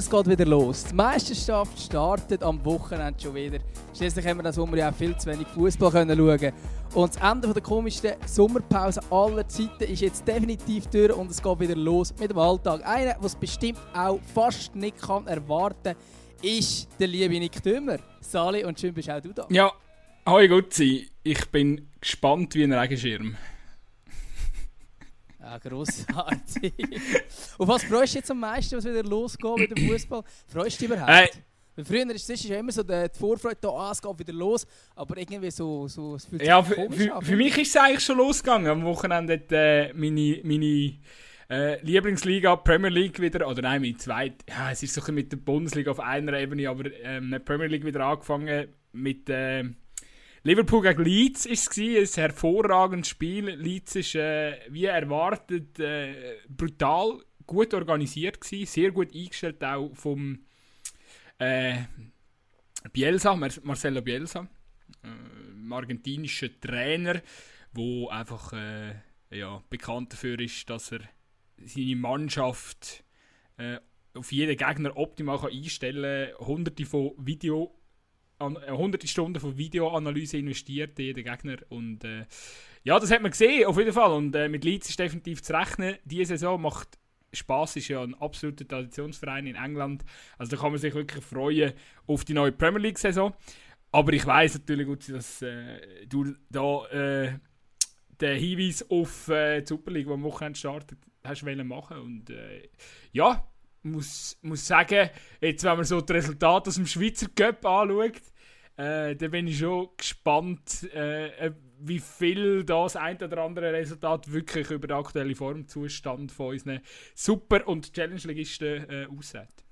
Es geht wieder los. Die Meisterschaft startet am Wochenende schon wieder. Schließlich haben wir das Sommer ja auch viel zu wenig Fußball schauen können. Und das Ende der komischsten Sommerpause aller Zeiten ist jetzt definitiv durch und es geht wieder los mit dem Alltag. Einer, der es bestimmt auch fast nicht kann erwarten ist der liebe Nick Dümmer. Sali, und schön bist auch du da. Ja, hoi Gutzi. Ich bin gespannt wie ein Regenschirm. Ja, grossartig. Auf was freust du jetzt am meisten, was wieder losgeht mit dem Fußball? Freust du dich überhaupt? Hey. Weil früher ist es ja immer so die Vorfreude, da, ah, es geht wieder los, aber irgendwie so, so es fühlt sich Ja, für, komisch für, für mich ist es eigentlich schon losgegangen. Am Wochenende hat äh, meine, meine äh, Lieblingsliga Premier League wieder, oder nein, meine zweite, ja, es ist so ein mit der Bundesliga auf einer Ebene, aber ähm, Premier League wieder angefangen mit äh, Liverpool gegen Leeds ist es ein hervorragendes Spiel. Leeds ist äh, wie erwartet äh, brutal gut organisiert gewesen, sehr gut eingestellt auch vom äh, Bielsa, Mar Marcelo Bielsa, äh, argentinischen Trainer, wo einfach äh, ja, bekannt dafür ist, dass er seine Mannschaft äh, auf jeden Gegner optimal kann einstellen kann. Hunderte von Video an, äh, hunderte Stunden von Videoanalyse investiert in jeden Gegner und äh, ja, das hat man gesehen, auf jeden Fall. Und äh, mit Leeds ist definitiv zu rechnen. Diese Saison macht Spaß, ist ja ein absoluter Traditionsverein in England. Also da kann man sich wirklich freuen auf die neue Premier League-Saison. Aber ich weiß natürlich gut, dass äh, du da äh, den Hinweis auf äh, die Super League, die am Wochenende startet, hast wollen machen. Und äh, ja, muss, muss sagen, jetzt wenn man so das Resultat aus dem Schweizer Cup anschaut, äh, dann bin ich schon gespannt, äh, wie viel das ein oder andere Resultat wirklich über den aktuellen Formzustand von unseren Super- und Challenge-Ligisten äh, aussieht.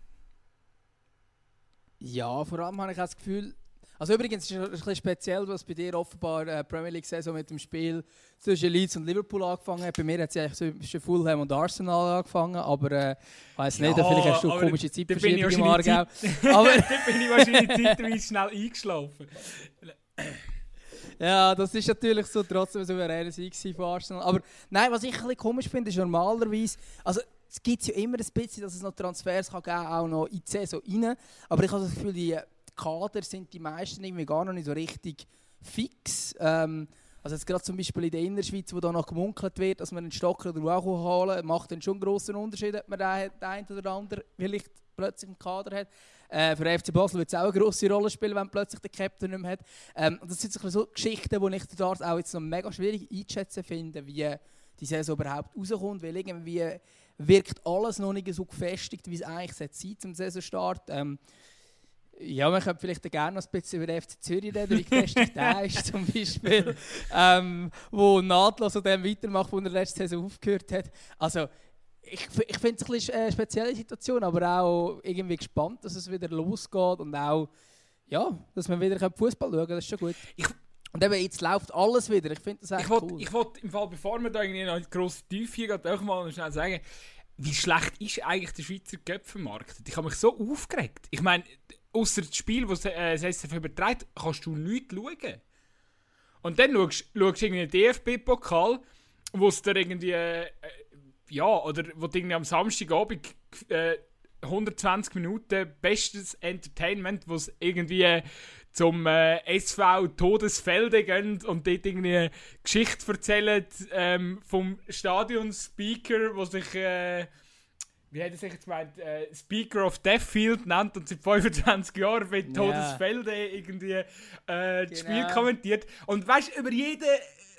Ja, vor allem habe ich auch das Gefühl, also übrigens ist es ein bisschen speziell, was bei dir offenbar äh, Premier League Saison mit dem Spiel zwischen Leeds und Liverpool angefangen hat. Bei mir hat es eigentlich zwischen Fulham und Arsenal angefangen, aber äh, weiß nicht, Ja, vielleicht hast du aber komische Zeitverschiebung im Aargau. Aber da bin ich wahrscheinlich zeitweise schnell eingeschlafen. Ja, das ist natürlich so trotzdem ein souveräner Sieg von Arsenal. Aber nein, was ich ein bisschen komisch finde, ist normalerweise, also es gibt ja immer ein bisschen, dass es noch Transfers kann geben auch noch in die Saison rein. Aber ich habe das Gefühl, die Kader sind die meisten irgendwie gar noch nicht so richtig fix. Ähm, also jetzt gerade zum Beispiel in der Innerschweiz, wo da noch gemunkelt wird, dass man einen Stocker oder Uachu holen macht dann schon einen grossen Unterschied, ob man den, einen oder anderen vielleicht plötzlich im Kader hat. Äh, für den FC Basel wird es auch eine grosse Rolle spielen, wenn man plötzlich den Captain nicht mehr hat. Ähm, das sind so Geschichten, die ich dort auch jetzt noch mega schwierig einzuschätzen finde, wie die Saison überhaupt rauskommt, weil irgendwie wirkt alles noch nicht so gefestigt, wie es eigentlich sein sollte zum Saisonstart. Ähm, ja, man könnte vielleicht gerne noch ein bisschen über den FC Zürich reden, wie gefestigt der ist zum Beispiel, ähm, wo nahtlos an dem weitermacht, wo er letzte Saison aufgehört hat. Also ich, ich finde es ein bisschen eine spezielle Situation, aber auch irgendwie gespannt, dass es wieder losgeht und auch, ja, dass man wieder Fußball schauen kann, das ist schon gut. Ich- und eben, jetzt läuft alles wieder, ich finde das echt Ich wollte cool. ich wollt im Fall, bevor wir da irgendwie noch in die grosse Tiefe gehen, auch mal schnell sagen, wie schlecht ist eigentlich der Schweizer Cup vermarktet? Ich habe mich so aufgeregt. Ich meine, außer das Spiel, das äh, das überträgt, kannst du nichts schauen. Und dann schaust du irgendwie den DFB-Pokal, wo es dir irgendwie, äh, ja, oder wo du irgendwie am Samstagabend äh, 120 Minuten bestes Entertainment, wo es irgendwie zum äh, SV Todesfelde gehen und dort irgendwie Geschichte erzählen ähm, vom Stadionspeaker, wo sich, äh, wie er sich jetzt gemeint, äh, Speaker of Deathfield nennt und seit 25 Jahren bei Todesfelde irgendwie äh, das Spiel Genau. kommentiert. Und weißt du, über jeden,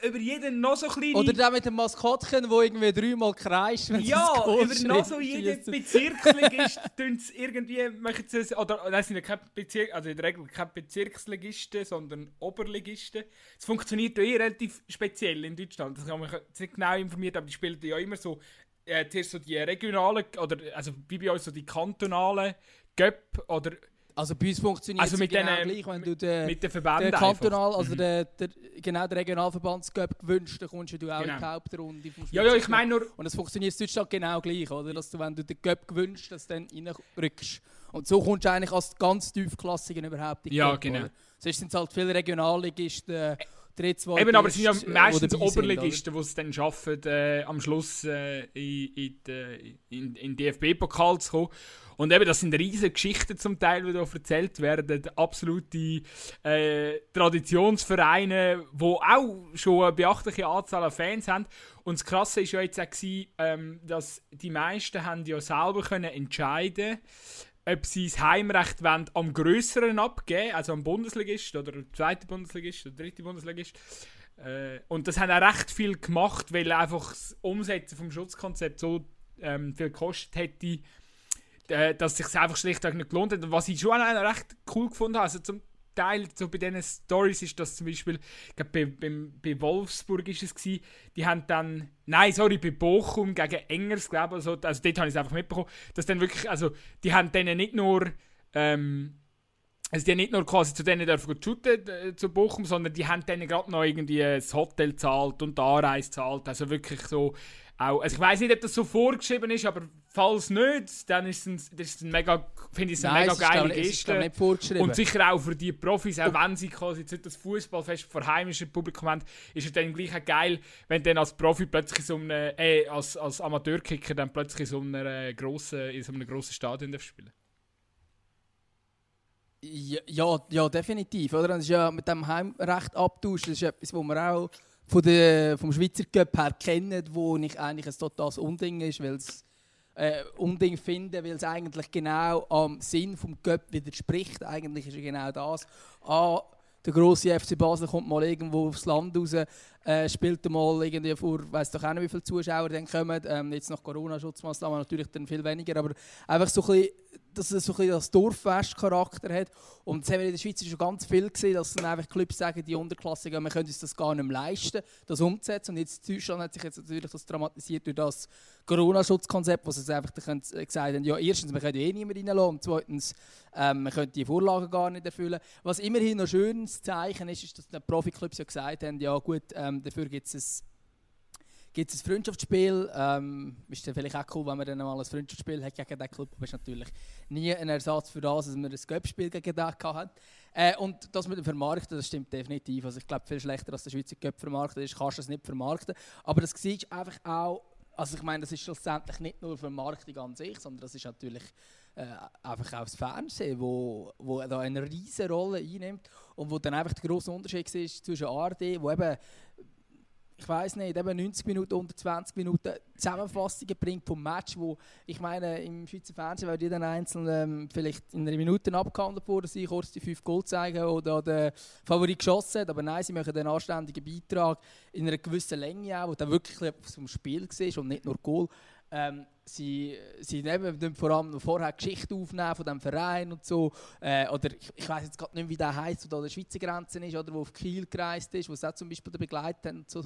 über jeden noch so kleine... Oder der mit dem Maskottchen, wo irgendwie dreimal kreischt, wenn Ja, das über noch so jeden Bezirksligist irgendwie, sie oder nein, sind ja keine Bezirk, also in der Regel keine Bezirksligisten, sondern Oberligisten. Es funktioniert ja eh relativ speziell in Deutschland, das habe ich mich jetzt nicht genau informiert, aber die spielen ja immer so, äh, zuerst so die regionalen, oder also wie bei uns so die kantonalen Göpp oder Also bei uns funktioniert Also es mit genau den, gleich, wenn du den, mit den den Verbänden Kantonal, einfach. also Mhm. der, der, genau den Regionalverbandscup gewünscht, dann kommst du auch in Genau. die Hauptrunde Ja, ja, ich meine nur, Und es funktioniert in Deutschland genau gleich, oder? Dass du, wenn du den Cup gewünscht, dass du dann reinrückst. Und so kommst du eigentlich als ganz tiefklassigen überhaupt in den Ja, Cup, genau. Oder? Sonst sind es halt viele Regionalligisten, äh, dritt, zwei, Eben, aber es sind ja die meistens Oberligisten, die es dann schaffen, äh, am Schluss äh, in, in, die- in, den DFB-Pokal zu kommen. Und eben, das sind riesige Geschichten zum Teil, die hier erzählt werden. Absolute äh, Traditionsvereine, die auch schon eine beachtliche Anzahl an Fans haben. Und das Krasse war ja jetzt auch, ähm, dass die meisten haben ja selber können entscheiden ob sie das Heimrecht wollen, am größeren abgeben, also am Bundesligist oder zweiten Bundesligist oder dritten Bundesligist. Äh, und das haben auch recht viel gemacht, weil einfach das Umsetzen vom Schutzkonzept so ähm, viel gekostet hätte, äh, dass es sich einfach schlichtweg nicht gelohnt hat. Und was ich schon auch recht cool gefunden habe, also zum Teil so bei diesen Stories ist das zum Beispiel, ich glaube, bei, bei, bei, Wolfsburg ist es gewesen, die haben dann, nein, sorry, bei Bochum gegen Engers, glaube ich, also, also dort habe ich es einfach mitbekommen, dass dann wirklich, also die haben denen nicht nur, ähm, also die haben nicht nur quasi zu denen dürfen shooten, äh, zu Bochum, sondern die haben denen gerade noch irgendwie das Hotel zahlt und die Anreise zahlt, also wirklich so auch, also ich weiß nicht, ob das so vorgeschrieben ist, aber falls nicht, dann ist es, das ist ein mega, finde ich es eine mega geile Geste. Und sicher auch für die Profis, auch wenn sie quasi jetzt das Fußballfest vor heimischem Publikum haben, ist es dann gleich auch geil, wenn dann als Profi plötzlich so einem, äh, als, als Amateurkicker dann plötzlich in so einer äh, grossen, in so einem grossen Stadion spielen ja, ja, ja, definitiv. Oder? Das ist ja mit dem Heimrecht abtauschen, das ist etwas, wo man auch von der, vom Schweizer Cup her kennen, wo ich eigentlich ein totales Unding ist, weil es äh, Unding finde, weil es eigentlich genau am Sinn vom Cup widerspricht. Eigentlich ist es genau das. Ah, der große FC Basel kommt mal irgendwo aufs Land raus, äh, spielt mal irgendwie vor, weiß doch auch nicht, wie viele Zuschauer dann kommen. Ähm, jetzt nach Corona-Schutzmaßnahmen natürlich dann viel weniger, aber einfach so ein bisschen dass es so ein das Dorffest-Charakter hat. Und das haben wir in der Schweiz schon ganz viel gesehen, dass dann einfach Clubs sagen, die Unterklassiker, wir können uns das gar nicht mehr leisten, das umzusetzen. Und jetzt in Deutschland hat sich jetzt natürlich das dramatisiert durch das Corona-Schutzkonzept, wo sie einfach äh, gesagt haben, ja, erstens, wir können eh niemand reinlassen und zweitens, ähm, wir können die Vorlagen gar nicht erfüllen. Was immerhin noch ein schönes Zeichen ist, ist, dass die Profi-Clubs ja gesagt haben, ja gut, ähm, dafür gibt es ein ein Freundschaftsspiel. Ähm, ist dann vielleicht auch cool, wenn man dann mal ein Freundschaftsspiel hat gegen den Club. Aber ist natürlich nie ein Ersatz für das, dass man ein Göppspiel gegen den hat. Äh, und das mit dem Vermarkten, das stimmt definitiv. Also ich glaube, viel schlechter als der Schweizer Cup vermarktet ist, kannst du es nicht vermarkten. Aber das sieht einfach auch, also ich meine, das ist schlussendlich nicht nur Vermarktung an sich, sondern das ist natürlich äh, einfach auch das Fernsehen, wo, wo da eine riesige Rolle einnimmt und wo dann einfach der große Unterschied ist zwischen ARD, wo eben ich weiß nicht, eben 90 Minuten, unter 20 Minuten Zusammenfassungen bringt vom Match, wo ich meine, im Schweizer Fernsehen wird jeder Einzelne ähm, vielleicht in einer Minute abgehandelt worden sein, kurz die 5 Goal zeigen oder der Favorit geschossen hat, aber nein, sie machen einen anständigen Beitrag in einer gewissen Länge auch, wo dann wirklich zum Spiel war und nicht nur Goal. Ähm, sie, sie nehmen vor allem vorher Geschichte aufnehmen von dem Verein und so. Äh, oder ich, ich weiß jetzt gerade nicht, wie der heißt, wo da der Schweizer Grenze ist oder wo auf Kiel gereist ist, wo es auch zum Beispiel begleitet und so.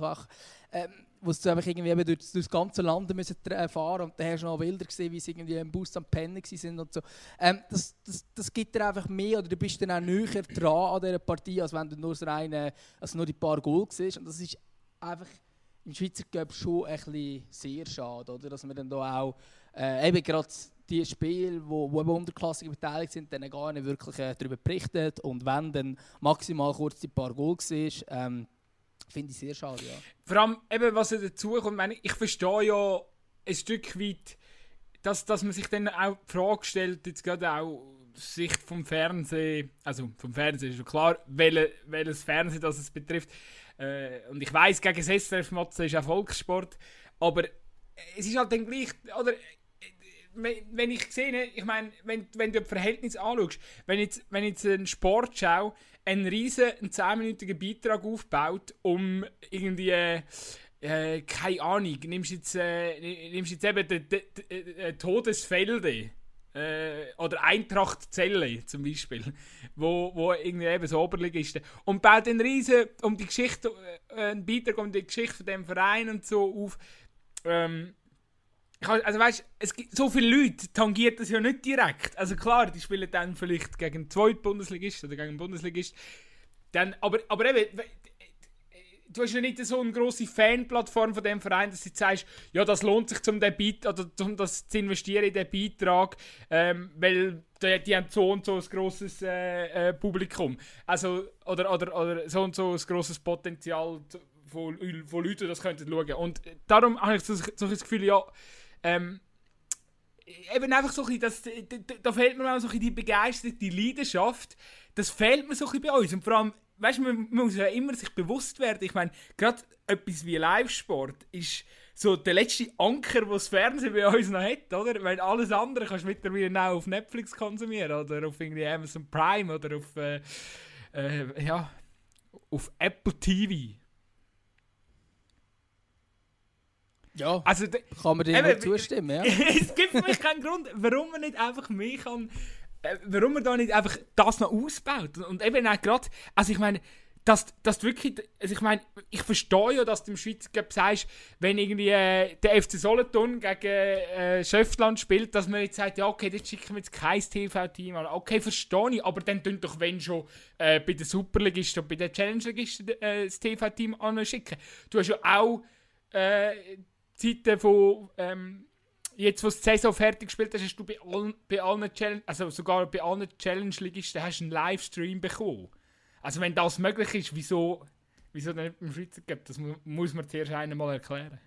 Ähm, wo sie einfach irgendwie eben durch, durch das ganze Land müssen fahren und da hast du noch Bilder gesehen, wie sie irgendwie im Bus am Pennen sind und so. Ähm, das, das, das gibt dir einfach mehr oder du bist dann auch näher dran an dieser Partie, als wenn du nur, das reine, also nur die paar Goal siehst. Und das ist einfach im Schweizer Cup schon ein bisschen sehr schade, oder? dass wir dann da auch äh, eben gerade die Spiele, wo, wo eben Unterklassiker beteiligt sind, dann gar nicht wirklich äh, darüber berichtet und wenn dann maximal kurz die paar Goal war, ähm, finde ich sehr schade, ja. Vor allem, eben, was dazu kommt, meine, ich verstehe ja ein Stück weit, dass, dass man sich dann auch die Frage stellt, jetzt gerade auch Sicht vom Fernsehen, also vom Fernsehen ist schon klar, welches, Fernsehen das es betrifft, äh, und ich weiß gegen das SRF Motzen ist Erfolgssport, aber es ist halt dann gleich, oder wenn ich sehe, ich meine, wenn, wenn du das Verhältnis anschaust, wenn jetzt, wenn jetzt ein Sportschau einen riesen 10-minütigen Beitrag aufbaut, um irgendwie, äh, keine Ahnung, nimmst jetzt, äh, nimmst jetzt eben die, die, die Todesfelde äh, oder Eintracht Zelle zum Beispiel, wo, wo irgendwie eben so Oberligisten und baut einen riesen um die Geschichte, äh, einen Beitrag um die Geschichte von dem Verein und so auf. Ähm, also weißt, es gibt so viele Leute tangiert das ja nicht direkt. Also klar, die spielen dann vielleicht gegen einen zweiten Bundesligist oder gegen einen Bundesligist. Dann, aber, aber eben, du hast ja nicht so eine grosse Fanplattform von dem Verein, dass du sagst, ja, das lohnt sich, um, den oder um das zu investieren in den Beitrag, ähm, weil die, haben so und so ein grosses äh, äh, Publikum. Also, oder, oder, oder so und so ein grosses Potenzial von, von Leuten, die das könnten schauen. Und darum habe ich so, so das Gefühl, ja, ähm, eben einfach so ein bisschen, das, da, da fehlt mir auch so ein bisschen die Begeisterung, die Leidenschaft. Das fehlt mir so ein bisschen bei uns. Und vor allem, weißt du, man, man muss ja immer sich bewusst werden. Ich meine, gerade etwas wie Live-Sport ist so der letzte Anker, den das Fernsehen bei uns noch hat, oder? Weil alles andere kannst du mittlerweile auch auf Netflix konsumieren oder auf irgendwie Amazon Prime oder auf, äh, äh, ja, auf Apple TV. Ja, Also, kann man dir eben, zustimmen, ja. es gibt für mich keinen Grund, warum man nicht einfach mehr kann, warum man da nicht einfach das noch ausbaut. Und eben auch gerade, also ich meine, dass, dass du wirklich, also ich meine, ich verstehe ja, dass du im Schweizer Cup sagst, wenn irgendwie äh, der FC Solothurn gegen äh, Schöftland spielt, dass man jetzt sagt, ja okay, jetzt schicken wir jetzt kein TV-Team an. Okay, verstehe ich, aber dann tun doch, wenn schon äh, bei den Superligisten und bei den Challenge-Ligisten äh, das TV-Team anschicken. Du hast ja auch äh, Zeiten von, ähm, jetzt wo du die Saison fertig gespielt hast, hast du bei allen, bei allen Challenge, also sogar bei allen Challenge-Ligisten hast einen Livestream bekommen. Also wenn das möglich ist, wieso, wieso dann nicht beim Schweizer Cup? Das mu muss man zuerst einmal erklären.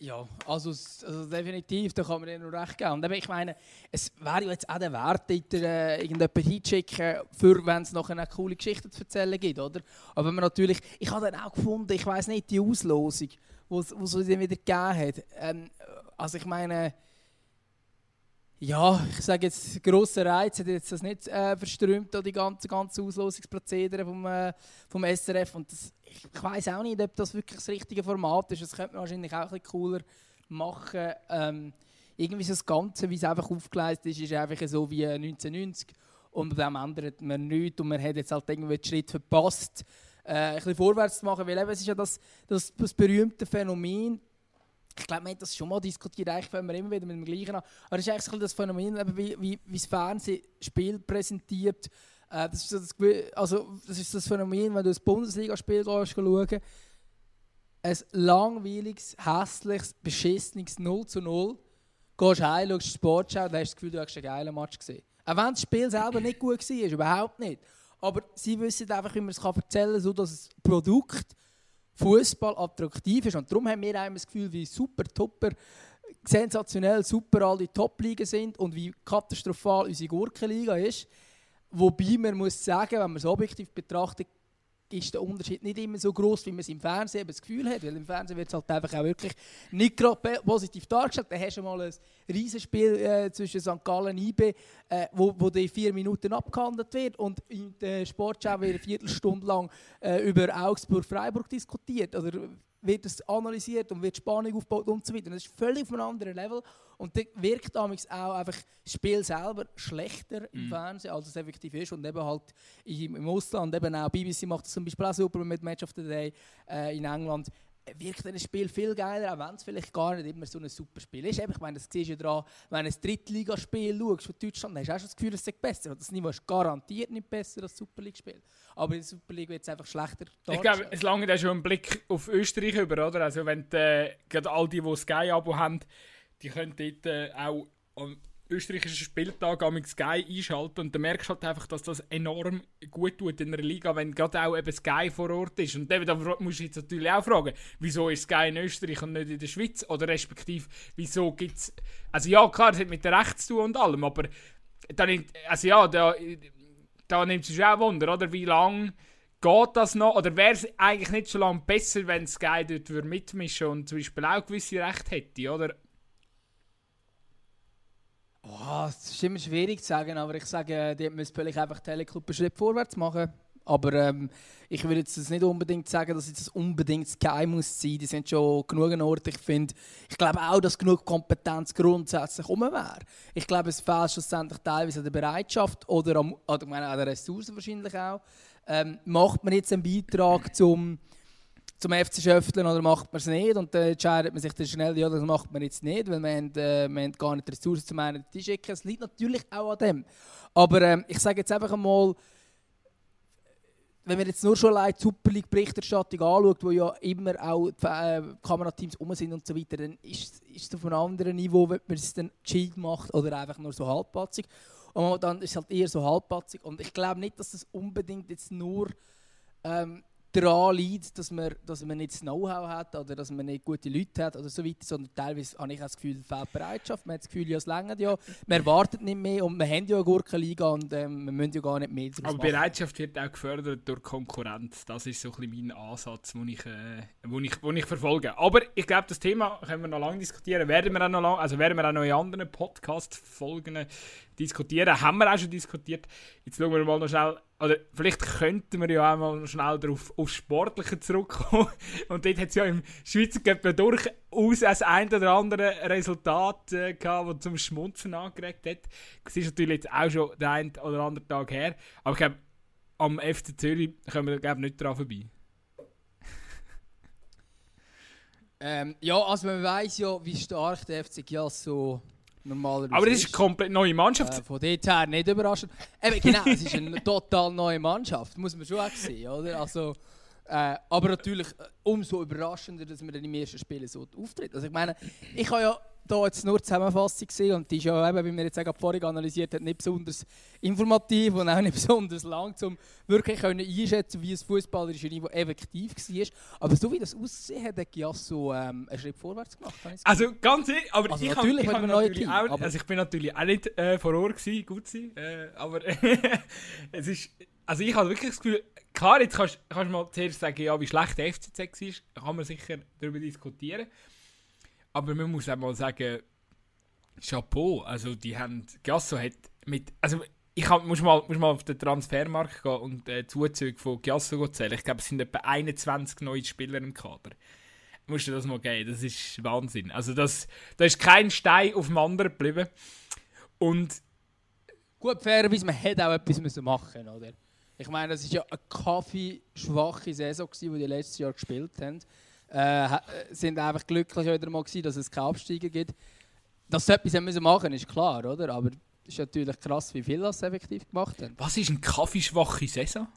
Ja, also, also definitiv, da kann man dir nur recht geben. Und eben, ich meine, es wäre ja jetzt auch der Wert, äh, irgendjemanden hinschicken, für wenn es noch eine coole Geschichte zu erzählen gibt, oder? Aber man natürlich, ich habe dann auch gefunden, ich weiß nicht, die Auslosung, wo es dann wieder gegeben hat. Ähm, also ich meine, ja, ich sage jetzt, grosser Reiz hat jetzt das nicht äh, verströmt, die ganze, ganze Auslosungsprozedere vom, äh, vom SRF. Und das, ich, ich weiß auch nicht, ob das wirklich das richtige Format ist. Das könnte man wahrscheinlich auch ein bisschen cooler machen. Ähm, irgendwie so das Ganze, wie es einfach aufgeleistet ist, ist einfach so wie 1990. Und mit dem ändert man nichts. Und man hat jetzt halt irgendwie den Schritt verpasst, äh, ein bisschen vorwärts zu machen. Weil eben, es ist ja das, das, das berühmte Phänomen, ich glaube, wir haben das schon mal diskutiert, eigentlich fangen wir immer wieder mit dem Gleichen an. Aber es ist eigentlich das Phänomen, eben wie, wie, wie das Fernsehen Spiel präsentiert. Äh, das, ist das, also, das ist das Phänomen, wenn du das Bundesligaspiel schauen ein langweiliges, hässliches, beschissenes 0 zu 0. Gehst heim, schaust Sportschau und hast das Gefühl, du hast einen geilen Match gesehen. Auch wenn das Spiel selber nicht gut war, überhaupt nicht. Aber sie wissen einfach, wie man es erzählen kann, so dass das Produkt Fußball attraktiv ist. Und darum haben wir auch das Gefühl, wie super, topper, sensationell super all die Top-Ligen sind und wie katastrophal unsere Gurkenliga ist. Wobei man muss sagen, wenn man es objektiv betrachtet, ist der Unterschied nicht immer so groß, wie man es im Fernsehen das Gefühl hat. Weil im Fernsehen wird es halt einfach auch wirklich nicht gerade positiv dargestellt. Da hast du mal ein Riesenspiel äh, zwischen St. Gallen und IB, äh, wo, wo die vier Minuten abgehandelt wird und in der Sportschau wird eine Viertelstunde lang äh, über Augsburg-Freiburg diskutiert. Oder wird es analysiert und wird Spannung aufgebaut und so weiter. Das ist völlig auf einem anderen Level. Und da wirkt damals auch einfach das Spiel selber schlechter im Fernsehen, als es effektiv ist. Und eben halt im, Ausland, eben auch BBC macht das zum Beispiel auch super mit Match of the Day äh, in England, wirkt das Spiel viel geiler, auch wenn es vielleicht gar nicht immer so ein super Spiel ist. Eben, Ich meine, das siehst du ja daran, wenn du ein Drittligaspiel schaust von Deutschland, dann hast du auch schon das Gefühl, es sei besser. Das Niveau ist garantiert nicht besser als das Super League-Spiel. Aber in der Super League wird es einfach schlechter Ich glaube, es lange schon einen Blick auf Österreich über, oder? Also wenn äh, gerade all die, die Sky-Abo haben, die können dort äh, auch am österreichischen Spieltag am Sky einschalten und dann merkst du halt einfach, dass das enorm gut tut in einer Liga, wenn gerade auch eben Sky vor Ort ist. Und eben, da musst du jetzt natürlich auch fragen, wieso ist Sky in Österreich und nicht in der Schweiz? Oder respektive, wieso gibt es... Also ja, klar, das hat mit der Recht zu tun und allem, aber da nimmt, also ja, da, da nimmt sich auch Wunder, oder? Wie lange geht das noch? Oder wäre es eigentlich nicht so lange besser, wenn Sky dort mitmischen und zum Beispiel auch gewisse Rechte hätte, oder? Oh, es ist immer schwierig zu sagen, aber ich sage, die müssen vielleicht einfach Teleclub einen Schritt vorwärts machen. Aber ähm, ich würde jetzt nicht unbedingt sagen, dass jetzt das unbedingt Sky muss sein. Die sind schon genug an Orten. Ich finde, ich glaube auch, dass genug Kompetenz grundsätzlich um wäre. Ich glaube, es fehlt schlussendlich teilweise an der Bereitschaft oder, am, oder ich meine, an der Ressourcen wahrscheinlich auch. Ähm, macht man jetzt einen Beitrag zum zum FC Schöfteln oder macht man es nicht? Und dann entscheidet man sich dann schnell, ja, das macht man jetzt nicht, weil haben, äh, gar nicht die Ressourcen zum einen zu schicken. Es liegt natürlich auch an dem. Aber ähm, ich sage jetzt einfach einmal, wenn man jetzt nur schon allein die Super League Berichterstattung anschaut, wo ja immer auch die äh, Kamerateams um sind und so weiter, dann ist es auf einem anderen Niveau, wenn man es dann gescheit macht oder einfach nur so halbpatzig. Und dann ist es halt eher so halbpatzig. Und ich glaube nicht, dass das unbedingt jetzt nur ähm, daran liegt, dass man, dass man nicht das Know-how hat oder dass man nicht gute Leute hat oder so weiter, sondern teilweise habe ich das Gefühl, fehlt Bereitschaft. Man hat das Gefühl, ja, es längert ja, man erwartet nicht mehr und wir haben ja eine Gurkenliga und ähm, wir müssen ja gar nicht mehr Aber machen. Bereitschaft wird auch gefördert durch Konkurrenz. Das ist so ein bisschen mein Ansatz, den ich, äh, wo ich, wo ich verfolge. Aber ich glaube, das Thema können wir noch lange diskutieren. Werden wir auch noch, lang, also werden wir auch noch in anderen Podcast-Folgen diskutieren. Haben wir auch schon diskutiert. Jetzt schauen wir mal noch schnell, oder vielleicht könnten wir ja auch mal schnell darauf, aufs Sportliche zurückkommen. Und dort hat es ja im Schweizer Cup durchaus das ein oder andere Resultat äh, gehabt, das zum Schmunzen angeregt hat. Das ist natürlich jetzt auch schon der ein oder andere Tag her. Aber ich glaube, am FC Zürich kommen wir glaube nicht dran vorbei. ähm, ja, also man weiß ja, wie stark der FC Giasso so normalerweise Aber das ist eine komplett neue Mannschaft. Äh, von dort her nicht überraschend. Eben, genau, es ist eine total neue Mannschaft, muss man schon auch sehen, oder? Also, äh, aber natürlich äh, umso überraschender, dass man dann im ersten Spiel so auftritt. Also ich meine, ich habe ja hier jetzt nur die Zusammenfassung gesehen und die ist ja eben, wie wir jetzt auch vorhin analysiert haben, nicht besonders informativ und auch nicht besonders lang, um wirklich können einschätzen wie das fußballerische Niveau effektiv war. Aber so wie das aussieht, hat der so ähm, einen Schritt vorwärts gemacht. Also ganz ehrlich, aber also ich, natürlich hab, ich, hab natürlich auch, also ich bin natürlich auch nicht äh, vor Ort gewesen, gut sein, äh, aber es ist, also ich habe wirklich das Gefühl, klar, jetzt kannst du mal zuerst sagen, ja, wie schlecht der FCZ war, kann man sicher darüber diskutieren. Aber man muss auch mal sagen, Chapeau. Also die haben, Giasso hat mit, also ich hab, muss, mal, muss mal auf den Transfermarkt gehen und äh, Zuzüge von Giasso zählen. Ich glaube, es sind etwa 21 neue Spieler im Kader. Musst du das mal geben, das ist Wahnsinn. Also das, da ist kein Stein auf dem anderen geblieben. Und Gut, fairerweise, man hätte auch etwas müssen machen oder? Ich meine, das war ja eine kaffeeschwache Saison, die die letztes Jahr gespielt haben äh, sind einfach glücklich wieder mal gewesen, dass es keine Absteiger gibt. Dass sie etwas müssen machen ist klar, oder? Aber es ist natürlich krass, wie viel das effektiv gemacht haben. Was ist eine kaffeeschwache Saison?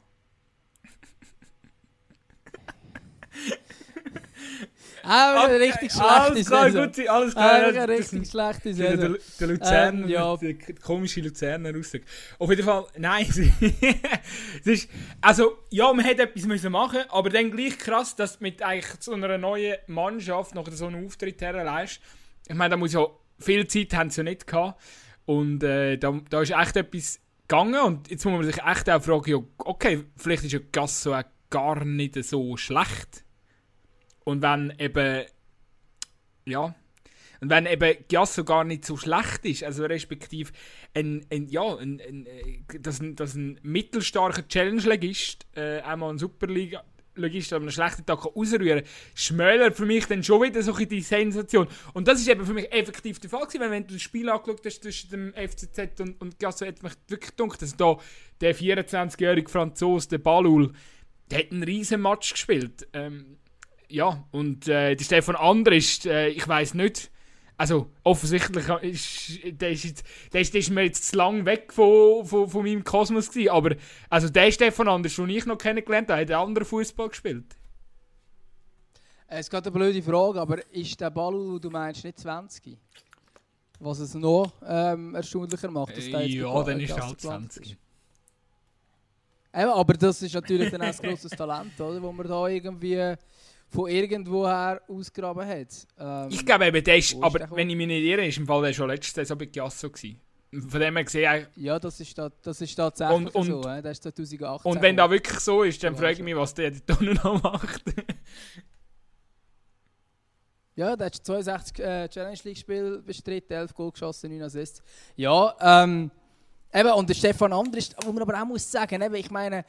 Auch eine richtig schlechte alles klar, Saison. Gut, alles klar. Auch richtig schlechte Saison. Der, der Luzerner, ähm, ja. der komische Luzerner Aussage. Auf jeden Fall, nein. es ist, also, ja, man hätte etwas müssen machen aber dann gleich krass, dass mit eigentlich so einer neuen Mannschaft nach so einem Auftritt herleist. Ich meine, da muss ja viel Zeit haben sie ja nicht gehabt. Und äh, da, da ist echt etwas gegangen. Und jetzt muss man sich echt auch fragen, ja, okay, vielleicht ist ja Gasso auch gar nicht so schlecht und wenn eben, ja, und wenn eben Giasso gar nicht so schlecht ist, also respektive ein, ein ja, ein, ein, dass, ein, dass ein mittelstarker Challenge-Legist äh, einmal ein Superliga Legist an einem schlechten Tag ausrühren kann, schmälert für mich dann schon wieder so die Sensation. Und das ist eben für mich effektiv der Fall gewesen, wenn du das Spiel angeschaut hast zwischen dem FCZ und, und Giasso, hat mich wirklich gedacht, dass da der 24-jährige Franzose, der Balul, der hat einen riesen Match gespielt. Ähm, ja, und äh, der Stefan Andrist, äh, ich weiß nicht, also offensichtlich ist der, ist jetzt, der, ist, der ist mir jetzt zu lang weg von, von, von meinem Kosmos gewesen, aber also der Stefan Andrist, den ich noch kennengelernt habe, hat einen anderen Fußball gespielt. Es geht eine blöde Frage, aber ist der Ball, du meinst, nicht 20? Was es noch ähm, erstaunlicher macht, dass der jetzt Ja, dann ist er halt 20. Eben, aber das ist natürlich dann ein grosses Talent, oder? Wo man da irgendwie von irgendwoher ausgraben hat. Ähm, ich glaube eben, der ist, aber wenn ich mich nicht irre, ist im Fall der schon letztes Saison bei Giasso gewesen. Von dem her gesehen... Ja, das ist, da, das ist tatsächlich und, und, so. Das ist 2018. Und wenn das wirklich so ist, dann frage ich mich, was der da noch macht. ja, der hat 62 äh, Challenge League-Spiel bestritten, 11 Goal geschossen, 9 Assists. Ja, ähm, eben, und der Stefan Andrist, wo man aber auch muss sagen, eben, ich meine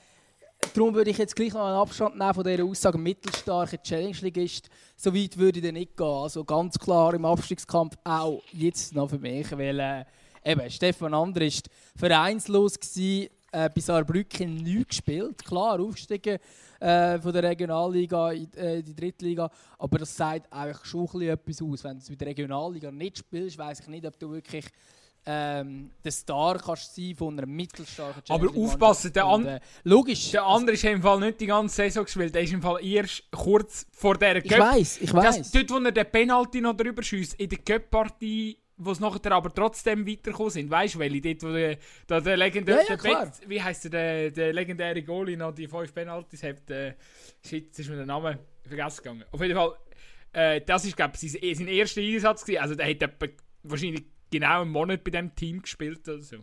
darum würde ich jetzt gleich noch einen Abstand nehmen von dieser Aussage, mittelstarke Challenge-Ligist. So weit würde ich dann nicht gehen. Also ganz klar im Abstiegskampf auch jetzt noch für mich, weil äh, eben, Stefan Ander war vereinslos, gewesen, äh, bei Saarbrücken nie gespielt. Klar, aufgestiegen äh, von der Regionalliga in äh, die Drittliga, aber das sagt eigentlich schon etwas aus. Wenn du mit der Regionalliga nicht spielst, weiß ich nicht, ob du wirklich ähm, der Star kannst sein von einer mittelstarken Aber aufpassen, der, an äh, logisch, der andere ist im Fall nicht die ganze Saison gespielt. Der ist im Fall erst kurz vor dieser Cup. Ich weiß, ich weiß. Dort, wo er den Penalty noch drüber schießt, in der Cup-Partie wo sie nachher aber trotzdem weitergekommen sind. Weißt du, welche? Dort, wo der, da der legendäre, Ja, ja, der wie heißt der, der, der legendäre Goalie noch die fünf Penalties hat, äh, shit, jetzt ist mir der Name vergessen gegangen. Auf jeden Fall, äh, das ist, glaube ich, sein, sein erster Einsatz gewesen. Also der hat wahrscheinlich genau einen Monat bei diesem Team gespielt oder so.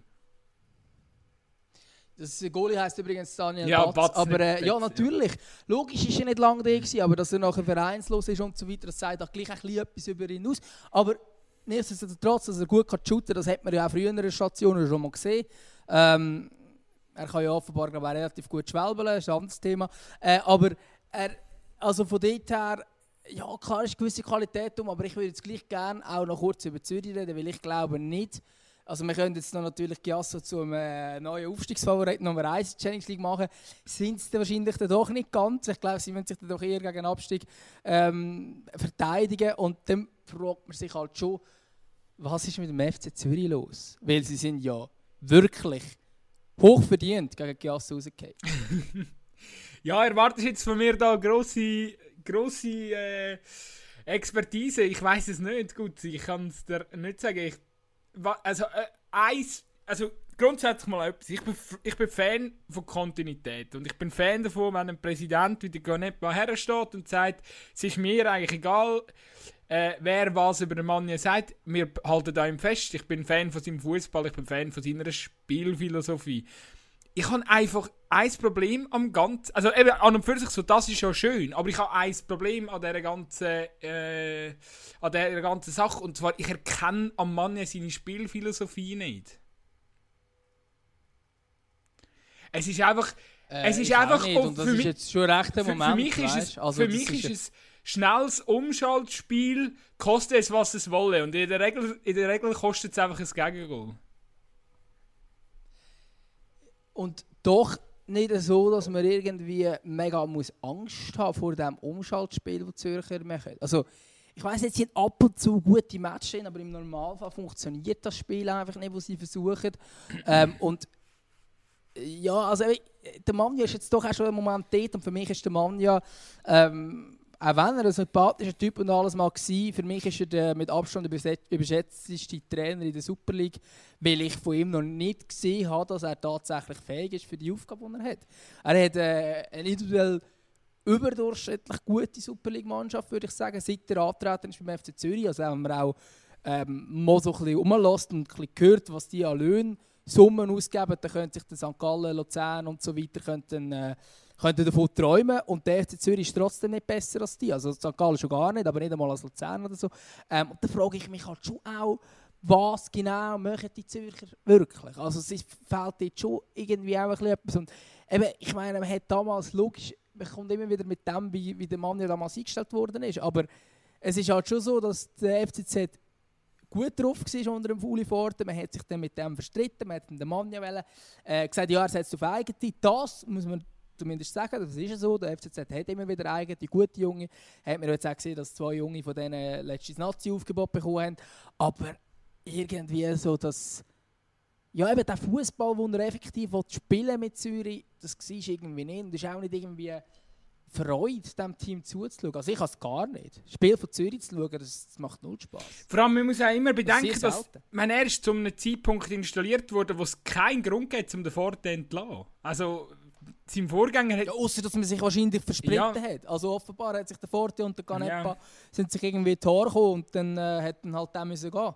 Das Goalie heisst übrigens Daniel Ja, Batz. Batz, aber äh, ja, natürlich. Logisch ist er nicht lange da gewesen, aber dass er nachher vereinslos ist und so weiter, das sagt auch gleich ein bisschen etwas über ihn aus. Aber nichtsdestotrotz, dass er gut kann shooten das hat man ja auch früher in der Station schon mal gesehen. Ähm, er kann ja offenbar relativ gut schwelbeln, ist ein anderes Thema. Äh, aber er, also von dort her, ja klar ist gewisse Qualität um, aber ich würde jetzt gleich gerne auch noch kurz über Zürich reden, weil ich glaube nicht, also wir können jetzt noch natürlich Giasso zum äh, neuen Aufstiegsfavorit Nummer 1 in Challenge League machen. Sind sie wahrscheinlich dann doch nicht ganz. Ich glaube, sie müssen sich dann doch eher gegen Abstieg ähm, verteidigen. Und dann fragt man sich halt schon, was ist mit dem FC Zürich los? Weil sie sind ja wirklich hochverdient gegen Giasso rausgefallen. Ja, erwartest jetzt von mir da grosse, grosse äh, Expertise? Ich weiß es nicht. Gut, ich kann es dir nicht sagen. Ich, also, äh, eins, also grundsätzlich mal etwas. Ich bin, ich bin Fan von Kontinuität und ich bin Fan davon, wenn ein Präsident wie der Ganet mal hersteht und sagt, es ist mir eigentlich egal, äh, wer was über den Mann sagt. Wir halten da ihm fest. Ich bin Fan von seinem Fußball, ich bin Fan von seiner Spielphilosophie ich habe einfach ein Problem am ganzen, also eben an und für sich so, das ist ja schön, aber ich habe ein Problem an dieser ganzen, äh, an dieser ganzen Sache und zwar, ich erkenne am Mann seine Spielphilosophie nicht. Es ist einfach, Äh, es ist einfach, nicht. Und das für ist mich- jetzt schon recht für, Moment. für mich ist es, Also, für mich ist es schnelles Umschaltspiel, koste es was es wolle und in der Regel, in der Regel kostet es einfach ein Gegengol. Und doch nicht so, dass man irgendwie mega muss Angst haben vor dem Umschaltspiel, das die Zürcher machen. Also, ich weiß jetzt, haben ab und zu gute Matches, aber im Normalfall funktioniert das Spiel einfach nicht, was sie versuchen. ähm, und ja, also der Manja ist jetzt doch auch schon einen Moment dort und für mich ist der Manja, ähm, auch wenn er ein sympathischer Typ und alles mal war, für mich ist er der mit Abstand überschätzteste Trainer in der Super League, weil ich von ihm noch nicht gesehen habe, dass er tatsächlich fähig ist für die Aufgabe, die er hat. Er hat äh, eine individuell überdurchschnittlich gute Super League-Mannschaft, würde ich sagen, seit er antreten ist beim FC Zürich. Also wenn man auch ähm, mal so ein bisschen rumlässt und ein bisschen hört, was die an Löhnen Summen ausgeben, dann können sich der St. Gallen, Luzern und so weiter könnten, äh, könnten davon träumen. Und der FC Zürich ist trotzdem nicht besser als die. Also St. Gallen schon gar nicht, aber nicht einmal als Luzern oder so. Ähm, und da frage ich mich halt schon auch, was genau machen die Zürcher wirklich? Also es fehlt dort schon irgendwie auch ein bisschen etwas. Und eben, ich meine, man hat damals, logisch, man kommt immer wieder mit dem, wie, wie der Mann ja damals eingestellt worden ist, aber es ist halt schon so, dass der FCZ gut drauf war unter dem Fuli Forte. Man hat sich dann mit dem verstritten, man hat den Mann ja wollen, äh, gesagt, ja, er setzt auf eigene. Das muss man zumindest sagen, das ist ja so. Der FCZ hat immer wieder eigene, gute Junge. Hat man jetzt auch gesehen, dass zwei Junge von denen letztes Nazi-Aufgebot bekommen haben. Aber irgendwie so, dass ja, eben der Fußball, den er effektiv spielen mit Zürich, das war irgendwie nicht. Und es ist auch nicht irgendwie Freude, diesem Team zuzuschauen. Also ich habe es gar nicht. Das Spiel von Zürich zu schauen, das, das macht null Spaß. Vor allem, man muss auch immer bedenken, Das dass man er ist zu einem Zeitpunkt installiert wurde, wo es keinen Grund gibt, um den Forte zu entlassen. Also, sein Vorgänger hat... Ja, außer dass man sich wahrscheinlich verspritten Ja. hat. Also offenbar hat sich der Forte und der Canepa Ja. sind sich irgendwie Haare gekommen und dann äh, hat dann halt der müssen gehen.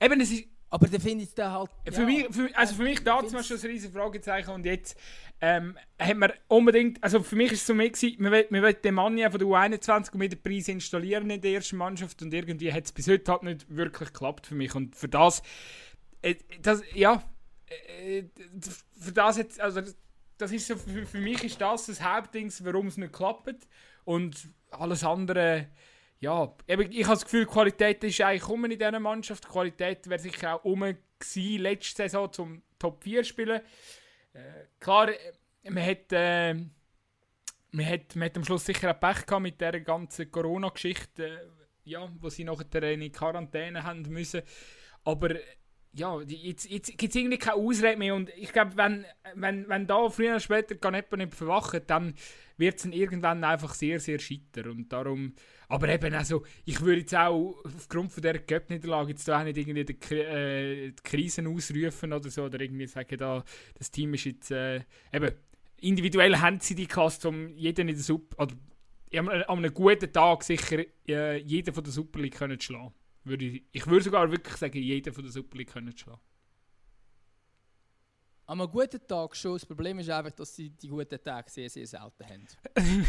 Eben, es ist... Aber dann finde ich es dann halt... Für ja, mich, für, also für mich ich damals find's- schon ein riesiges Fragezeichen und jetzt ähm, hat man unbedingt, also für mich ist es so mehr gewesen, man will, man will den Mann ja von der U21 mit dem Preis installieren in der ersten Mannschaft und irgendwie hat es bis heute halt nicht wirklich geklappt für mich und für das, äh, das ja, äh, für das jetzt, also das, ist so, für, für mich ist das das Hauptding, warum es nicht klappt und alles andere ja, eben, ich habe das Gefühl, Qualität ist eigentlich um in dieser Mannschaft. Die Qualität wäre sicher auch um gewesen, letzte Saison zum Top 4 spielen. Äh, klar, äh, man hat, äh, man, hat, man hat am Schluss sicher auch Pech gehabt mit dieser ganzen Corona-Geschichte, äh, ja, wo sie nachher in Quarantäne haben müssen. Aber ja, jetzt, jetzt gibt es irgendwie keine Ausrede mehr. Und ich glaube, wenn, wenn, wenn da früher oder später gar nicht, nicht verwacht, dann wird es irgendwann einfach sehr, sehr scheitern. Und darum, aber eben also, ich würde jetzt auch aufgrund von dieser Cup-Niederlage jetzt auch nicht irgendwie die, äh, die Krisen ausrufen oder so, oder irgendwie sagen, da, das Team ist jetzt, äh, eben, individuell haben sie die Klasse, um jeden in der Super, oder an einem guten Tag sicher äh, jeden von der Super League können schlagen. Würde ich, ich würde sogar wirklich sagen, jeden von der Super League können schlagen. An einem guten Tag schon. Das Problem ist einfach, dass sie die guten Tage sehr, sehr selten haben.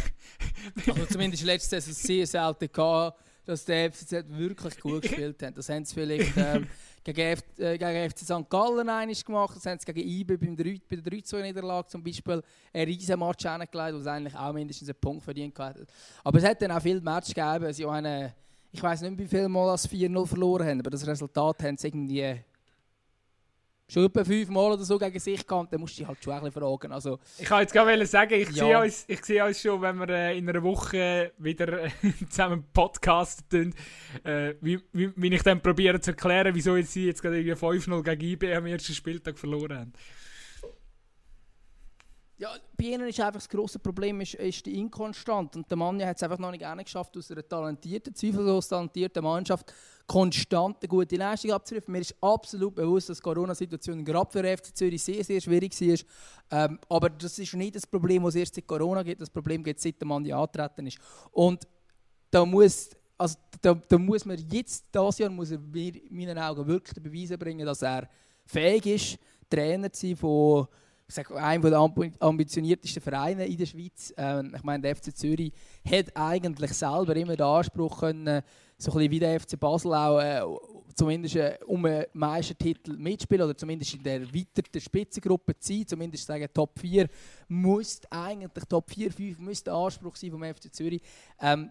also zumindest letzte Saison sehr selten gehabt, dass der FCZ wirklich gut gespielt hat. Das haben sie vielleicht ähm, gegen, F äh, gegen FC St. Gallen einmal gemacht, das haben sie gegen IBE beim 3, bei der 3-2-Niederlage zum Beispiel einen riesen Match hingelegt, wo sie eigentlich auch mindestens einen Punkt verdient hat. Aber es hat dann auch viele Matches gegeben, sie eine ich weiß nicht, wie viel Mal als 4-0 verloren haben, aber das Resultat haben sie irgendwie schon etwa fünf Mal oder so gegen sich gehabt, dann musst du dich halt schon ein bisschen fragen. Also, ich kann jetzt gerade sagen, ich ja. sehe uns, ich sehe uns schon, wenn wir äh, in einer Woche wieder äh, zusammen podcasten, äh, wie, wie, wie ich dann probiere zu erklären, wieso sie jetzt gerade 5-0 gegen IB am ersten Spieltag verloren haben. Ja, bei ihnen ist einfach das grosse Problem ist, ist die Inkonstant. Und der Mann hat es einfach noch nicht geschafft, aus einer talentierten, zweifellos talentierten Mannschaft konstant eine gute Leistung abzurufen. Mir ist absolut bewusst, dass die Corona-Situation gerade für FC Zürich sehr, sehr schwierig war. Ähm, aber das ist nicht das Problem, das es erst seit Corona gibt. Das Problem gibt es, seit der Mann angetreten ist. Und da muss, also, da, da muss man jetzt, dieses Jahr, muss er in meinen Augen wirklich beweisen bringen, dass er fähig ist, Trainer zu sein von einem der ambitioniertesten Vereine in der Schweiz. Ähm, ich meine, der FC Zürich hat eigentlich selber immer den Anspruch können, so ein bisschen wie der FC Basel auch äh, zumindest äh, um einen Meistertitel mitspielen oder zumindest in der erweiterten Spitzengruppe zu sein, zumindest sagen Top 4 muss eigentlich Top 4, 5 muss der Anspruch sein vom FC Zürich. Ähm,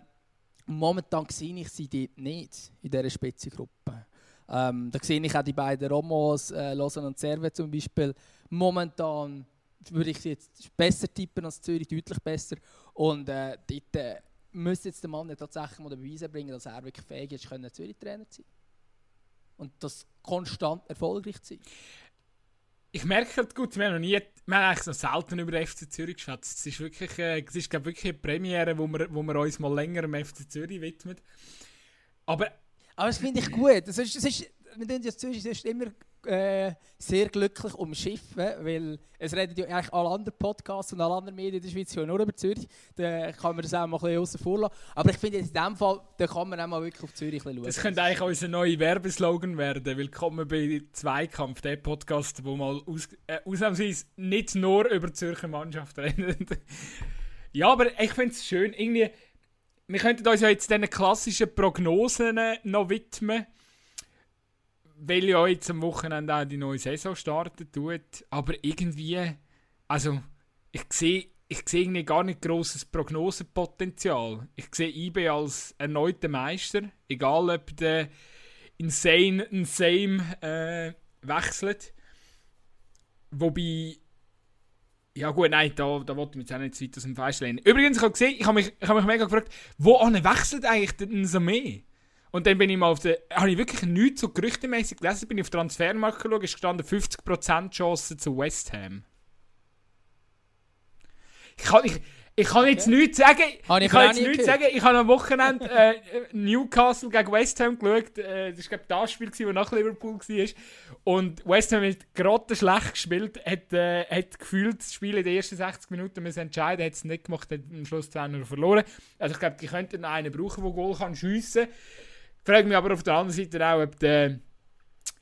momentan sehe ich sie dort nicht in dieser Spitzengruppe. Ähm, da sehe ich auch die beiden Romos, äh, Lausanne und Serve zum Beispiel, momentan würde ich sie jetzt besser tippen als Zürich, deutlich besser. Und äh, dort äh, müsste jetzt der Mann tatsächlich mal beweisen bringen, dass er wirklich fähig ist, Zürich-Trainer zu sein. Und das konstant erfolgreich zu sein. Ich merke halt gut, wir haben, noch nie, wir haben eigentlich noch selten über den FC Zürich geschätzt. Es ist wirklich, äh, es ist, glaube wirklich eine Premiere, wo wir, wo wir uns mal länger dem FC Zürich widmen. Aber aber das finde ich gut. Das ist, das ist, wir tun ja Zürich ist immer äh, sehr glücklich umschiffen, weil es reden ja eigentlich alle anderen Podcasts und alle anderen Medien in der Schweiz nur über Zürich. Da kann man das auch mal ein bisschen außen vor lassen. Aber ich finde in diesem Fall, da kann man auch mal wirklich auf Zürich schauen. Das könnte eigentlich unser neuer Werbeslogan werden. Willkommen bei Zweikampf, der Podcast, wo mal aus, äh, ausnahmsweise nicht nur über die Zürcher Mannschaft reden. ja, aber ich finde es schön, irgendwie wir könnten uns ja jetzt diesen klassischen Prognosen noch widmen, weil ja jetzt am Wochenende auch die neue Saison starten tut. Aber irgendwie, also ich sehe ich sehe gar nicht grosses Prognosepotenzial. Ich sehe IB als erneuter Meister, egal ob der Insane Insane äh, wechselt. Wobei ja gut, nein, da, da wollte ich mich jetzt auch nicht zu weit aus dem Fenster lehnen. Übrigens, ich habe gesehen, ich habe mich, hab mich mega gefragt, wo wechselt eigentlich denn so mehr? Und dann bin ich mal auf der, habe ich wirklich nichts so gerüchtemäßig gelesen, bin ich auf Transfermarkt geschaut, ist gestanden 50% Chance zu West Ham. Ich kann, ich, ich kann jetzt okay. nichts sagen. ich, kann jetzt nichts sagen. Ich habe am Wochenende äh, Newcastle gegen West Ham geschaut. Äh, das war das Spiel, das nach Liverpool war. Und West Ham hat gerade schlecht gespielt. Hat, äh, hat gefühlt das Spiel in den ersten 60 Minuten müssen entscheiden. Hat es nicht gemacht, hat am Schluss 2 verloren. Also ich glaube, die könnten noch einen brauchen, der Goal kann schiessen kann. Frage mich aber auf der anderen Seite auch, ob der,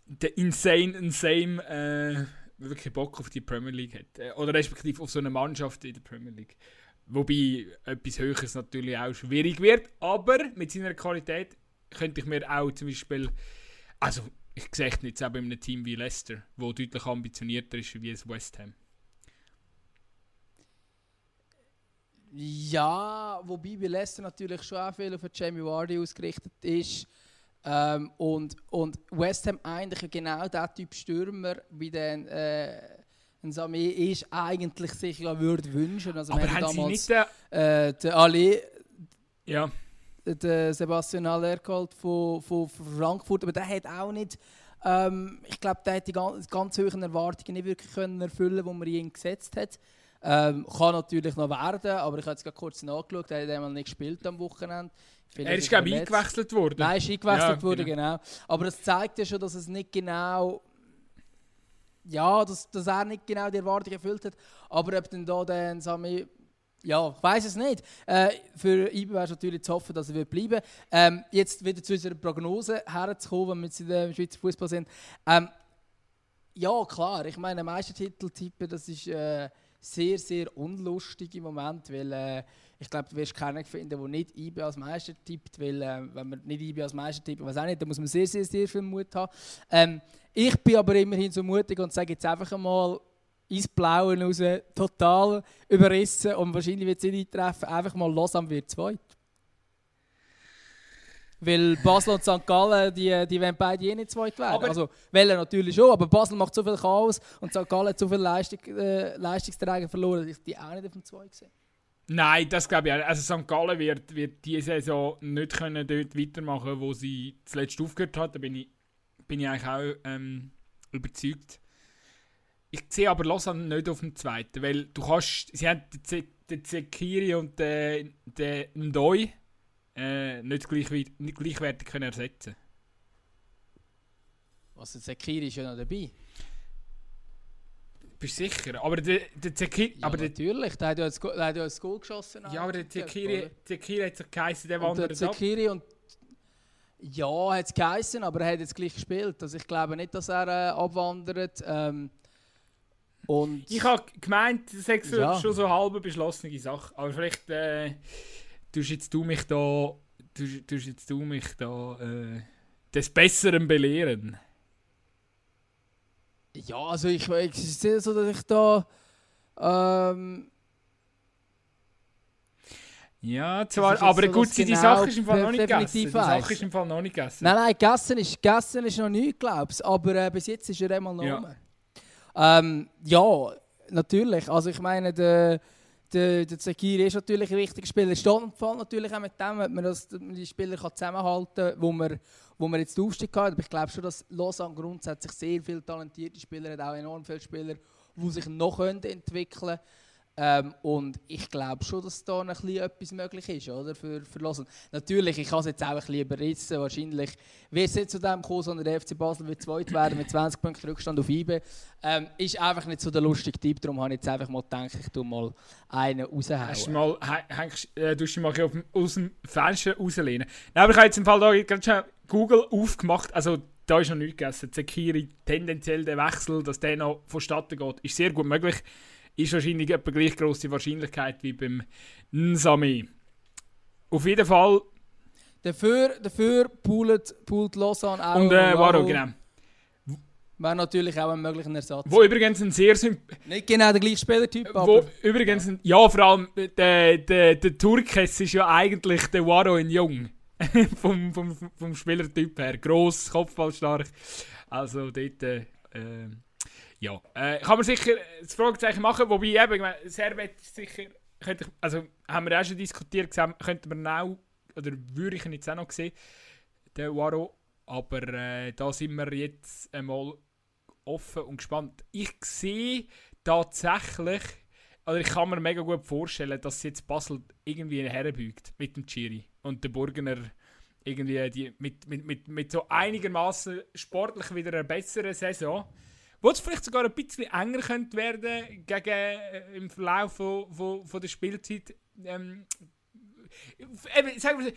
der Insane Insane äh, wirklich Bock auf die Premier League hat. Äh, oder respektive auf so eine Mannschaft in der Premier League. Wobei etwas Höheres natürlich auch schwierig wird. Aber mit seiner Qualität könnte ich mir auch zum Beispiel. Also, ich sehe es nicht bei einem Team wie Leicester, wo deutlich ambitionierter ist wie es West Ham. Ja, wobei bei Leicester natürlich schon auch viel auf Jamie Vardy ausgerichtet ist. Ähm, und, und West Ham eigentlich genau der Typ Stürmer wie den. Äh, ein Samé ist eigentlich sich ja würde wünschen. Also aber haben damals, sie nicht den... Äh, der Ali, ja. der Sebastian Aller geholt von, von, Frankfurt, aber der hat auch nicht Ähm, ich glaube, der hat die ganz, ganz hohen Erwartungen nicht wirklich können erfüllen die man ihn gesetzt hat. Ähm, kann natürlich noch werden, aber ich habe jetzt gerade kurz nachgeschaut, er hat einmal nicht gespielt am Wochenende. er ist, glaube ich, eingewechselt worden. Nein, ist eingewechselt ja, worden, genau. genau. Aber das zeigt ja schon, dass es nicht genau ja, dass, dass er nicht genau die Erwartungen erfüllt hat. Aber ob dann da dann Sami, ja, ich weiß es nicht. Äh, für IBE wäre es natürlich zu hoffen, dass er wird bleiben ähm, Jetzt wieder zu unserer Prognose herzukommen, wenn wir jetzt im Schweizer Fußball sind. Ähm, ja, klar, ich meine, Meistertitel tippen, das ist äh, sehr, sehr unlustig im Moment, weil äh, ich glaube, du wirst keinen finden, der nicht IBE als Meister tippt, weil äh, wenn man nicht IBE als Meister tippt, weiß auch nicht, dann muss man sehr, sehr, sehr viel Mut haben. Ähm, ich bin aber immerhin so mutig und sage jetzt einfach einmal ins Blaue raus, total überrissen und wahrscheinlich wird es nicht eintreffen, einfach mal Lausanne wird zweit. Weil Basel und St. Gallen, die, die wollen beide eh nicht zweit werden. Aber also, wollen natürlich schon, aber Basel macht so viel Chaos und St. Gallen hat so viel Leistung, äh, Leistungsträger verloren, dass ich die auch nicht auf dem 2 gesehen Nein, das glaube ich auch. Also St. Gallen wird, wird diese Saison nicht können dort weitermachen wo sie zuletzt aufgehört hat. Da bin ich bin ich eigentlich auch ähm, überzeugt. Ich sehe aber Lausanne nicht auf dem zweiten, weil du kannst, sie haben den Zekiri und den, den Ndoi äh, nicht, gleich, nicht gleichwertig können ersetzen Was, der Zekiri ist ja noch dabei? Bist du sicher? Aber der, der Zekiri... Ja, aber natürlich, der hat ja ein Goal geschossen. Ja, aber der Zekiri, Zekiri hat sich geheißen, der wandert ab. Der Zekiri und ja, hat es geheißen, aber er hat jetzt gleich gespielt. Also ich glaube nicht, dass er äh, abwandert. Ähm, und ich habe gemeint, das ist ja. schon so eine halbe beschlossene Sache. Aber vielleicht äh, tust jetzt du mich da, tust, tust jetzt du mich da äh, des Besseren belehren. Ja, also ich, ich sehe so, dass ich da ähm, ja, zwar, aber so, gut, die genau Sache ist im Fall noch nicht gegessen. Die Sache ist im Fall noch nicht gegessen. Nein, nein, gegessen ist, gegessen ist noch nicht, glaube ich. Aber äh, bis jetzt ist er einmal noch ja. Ähm, ja, natürlich. Also ich meine, der, der, der ist natürlich ein wichtiger Spieler. Fällt natürlich auch mit dem, dass man das, die Spieler kann zusammenhalten kann, wo man, wo man jetzt den Aufstieg hat. Aber ich glaube schon, dass Lausanne grundsätzlich sehr viele talentierte Spieler hat, auch enorm viele Spieler, die sich noch entwickeln können. Ähm, und ich glaube schon, dass da ein etwas möglich ist, oder? Für, für Lausanne. Natürlich, ich kann es jetzt auch ein bisschen überrissen. Wahrscheinlich wird es nicht zu dem kommen, sondern der FC Basel wird zweit werden mit 20 Punkten Rückstand auf IB. Ähm, ist einfach nicht so der lustige Typ, darum habe ich jetzt einfach mal gedacht, ich tue mal einen raushauen. Hast du mal, hängst, äh, mal aus dem Fenster rauslehnen? Nein, aber ich habe jetzt im Fall da ganz schnell Google aufgemacht, also da ist noch nichts gegessen. Zekiri, tendenziell der Wechsel, dass der noch vonstatten geht, ist sehr gut möglich ist wahrscheinlich etwa gleich große Wahrscheinlichkeit wie beim Nsame. Auf jeden Fall. Dafür, dafür poolt, poolt Lausanne auch. Und äh, Waro, genau. Wäre natürlich auch ein möglicher Ersatz. Wo übrigens ein sehr Nicht genau der gleiche Spielertyp, Wo übrigens, ein, ja, vor allem der, der, der Turkes ist ja eigentlich der Waro in Jung. vom, vom, vom Spielertyp her. Gross, kopfballstark. Also dort. Äh, ja, äh, kann man sicher das Fragezeichen machen, wobei eben, ich meine, Servet ist sicher, könnte ich, also haben wir auch schon diskutiert, könnte man auch, oder würde ich ihn jetzt auch noch sehen, der Waro, aber äh, da sind wir jetzt einmal offen und gespannt. Ich sehe tatsächlich, also ich kann mir mega gut vorstellen, dass jetzt Basel irgendwie herbeugt mit dem Chiri und der Burgener irgendwie die, mit, mit, mit, mit so einigermaßen sportlich wieder einer besseren Saison wo es vielleicht sogar ein bisschen enger könnte werden gegen, äh, im Verlauf von, von, von der Spielzeit. Ähm, sagen wir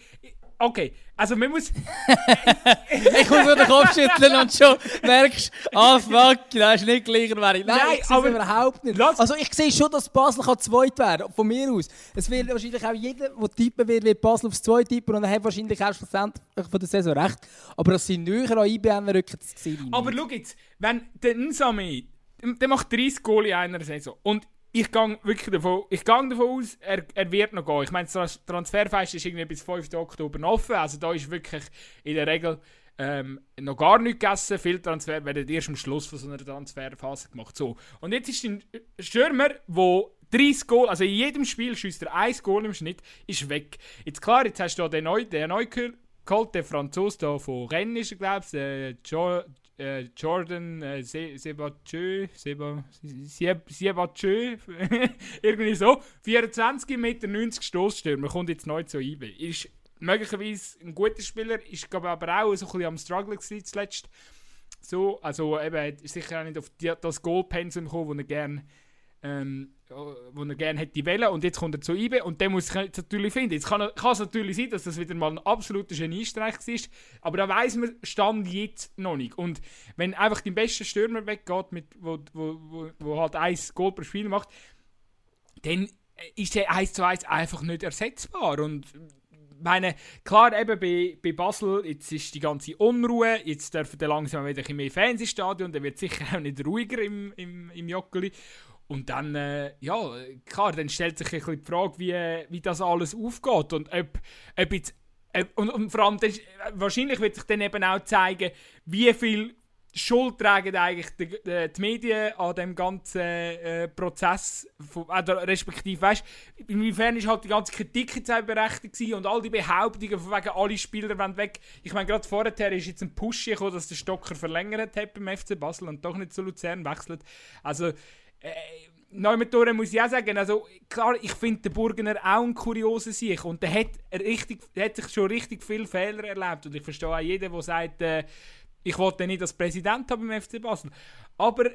Okay, also man muss. ich muss nur den Kopf schütteln und schon merkst, ah fuck, das ist nicht gleicher Nein, Nein ich aber überhaupt nicht. Also ich sehe schon, dass Basel kann zweit werden von mir aus. Es wird wahrscheinlich auch jeder, der tippen wird, wird Basel aufs Zweit tippen und er hat wahrscheinlich auch schlussendlich von der Saison recht. Aber dass sie näher an IBM rücken, das sehe ich Aber schau jetzt, wenn der Nsame, der macht 30 Goal in einer Saison und ich gehe wirklich davon, ich gehe davon aus, er, er wird noch gehen. Ich meine, das Transferfest ist irgendwie bis 5. Oktober offen, also da ist wirklich in der Regel ähm, noch gar nichts gegessen. Viele Transfer werden erst am Schluss von so einer Transferphase gemacht. So. Und jetzt ist ein Stürmer, der 30 Goal, also in jedem Spiel schießt er 1 Goal im Schnitt, ist weg. Jetzt klar, jetzt hast du den neu, den neu geholt, der Franzose da von Rennes, glaube ich, der äh, Jordan äh, Se Sebatjö, Seba, Sebatjö, irgendwie so, 24 Meter 90 Stoßstürmer, kommt jetzt neu zu IB. Ist möglicherweise ein guter Spieler, ist glaube aber auch so ein bisschen am Struggle gewesen zuletzt. So, also eben, ist sicher auch nicht auf die, das Goalpensum gekommen, das er gerne ähm, wo er gerne hätte wollen und jetzt kommt er zu IBE und den muss ich natürlich finden. Jetzt kann, kann es natürlich sein, dass das wieder mal ein absoluter Geniestreich ist, aber da weiß man Stand jetzt noch nicht. Und wenn einfach dein bester Stürmer weggeht, mit, wo, wo, wo, wo halt ein Goal pro Spiel macht, dann ist er 1 zu 1 einfach nicht ersetzbar und meine, klar, eben bei, bei Basel, jetzt ist die ganze Unruhe, jetzt dürfen dann langsam wieder ein mehr Fans ins Stadion, dann wird sicher auch nicht ruhiger im, im, im Joggeli. Und dann, äh, ja, klar, dann stellt sich ein bisschen die Frage, wie, wie das alles aufgeht und ob, ob jetzt, ob, und, und, vor allem, das, wahrscheinlich wird sich dann eben auch zeigen, wie viel Schuld tragen eigentlich die, die, die Medien an dem ganzen äh, Prozess, von, äh, respektive, weißt, inwiefern ist halt die ganze Kritik jetzt auch berechtigt und all die Behauptungen von wegen alle Spieler wollen weg. Ich meine, gerade vorher ist jetzt ein Push gekommen, dass der Stocker verlängert hat beim FC Basel und doch nicht zu Luzern wechselt. Also, äh, Neumetore muss ich auch sagen, also klar, ich finde den Burgener auch ein kurioser Sieg und der hat, richtig, hat sich schon richtig viele Fehler erlebt und ich verstehe auch jeden, der sagt, äh, ich wollte nicht als Präsident haben beim FC Basel. Aber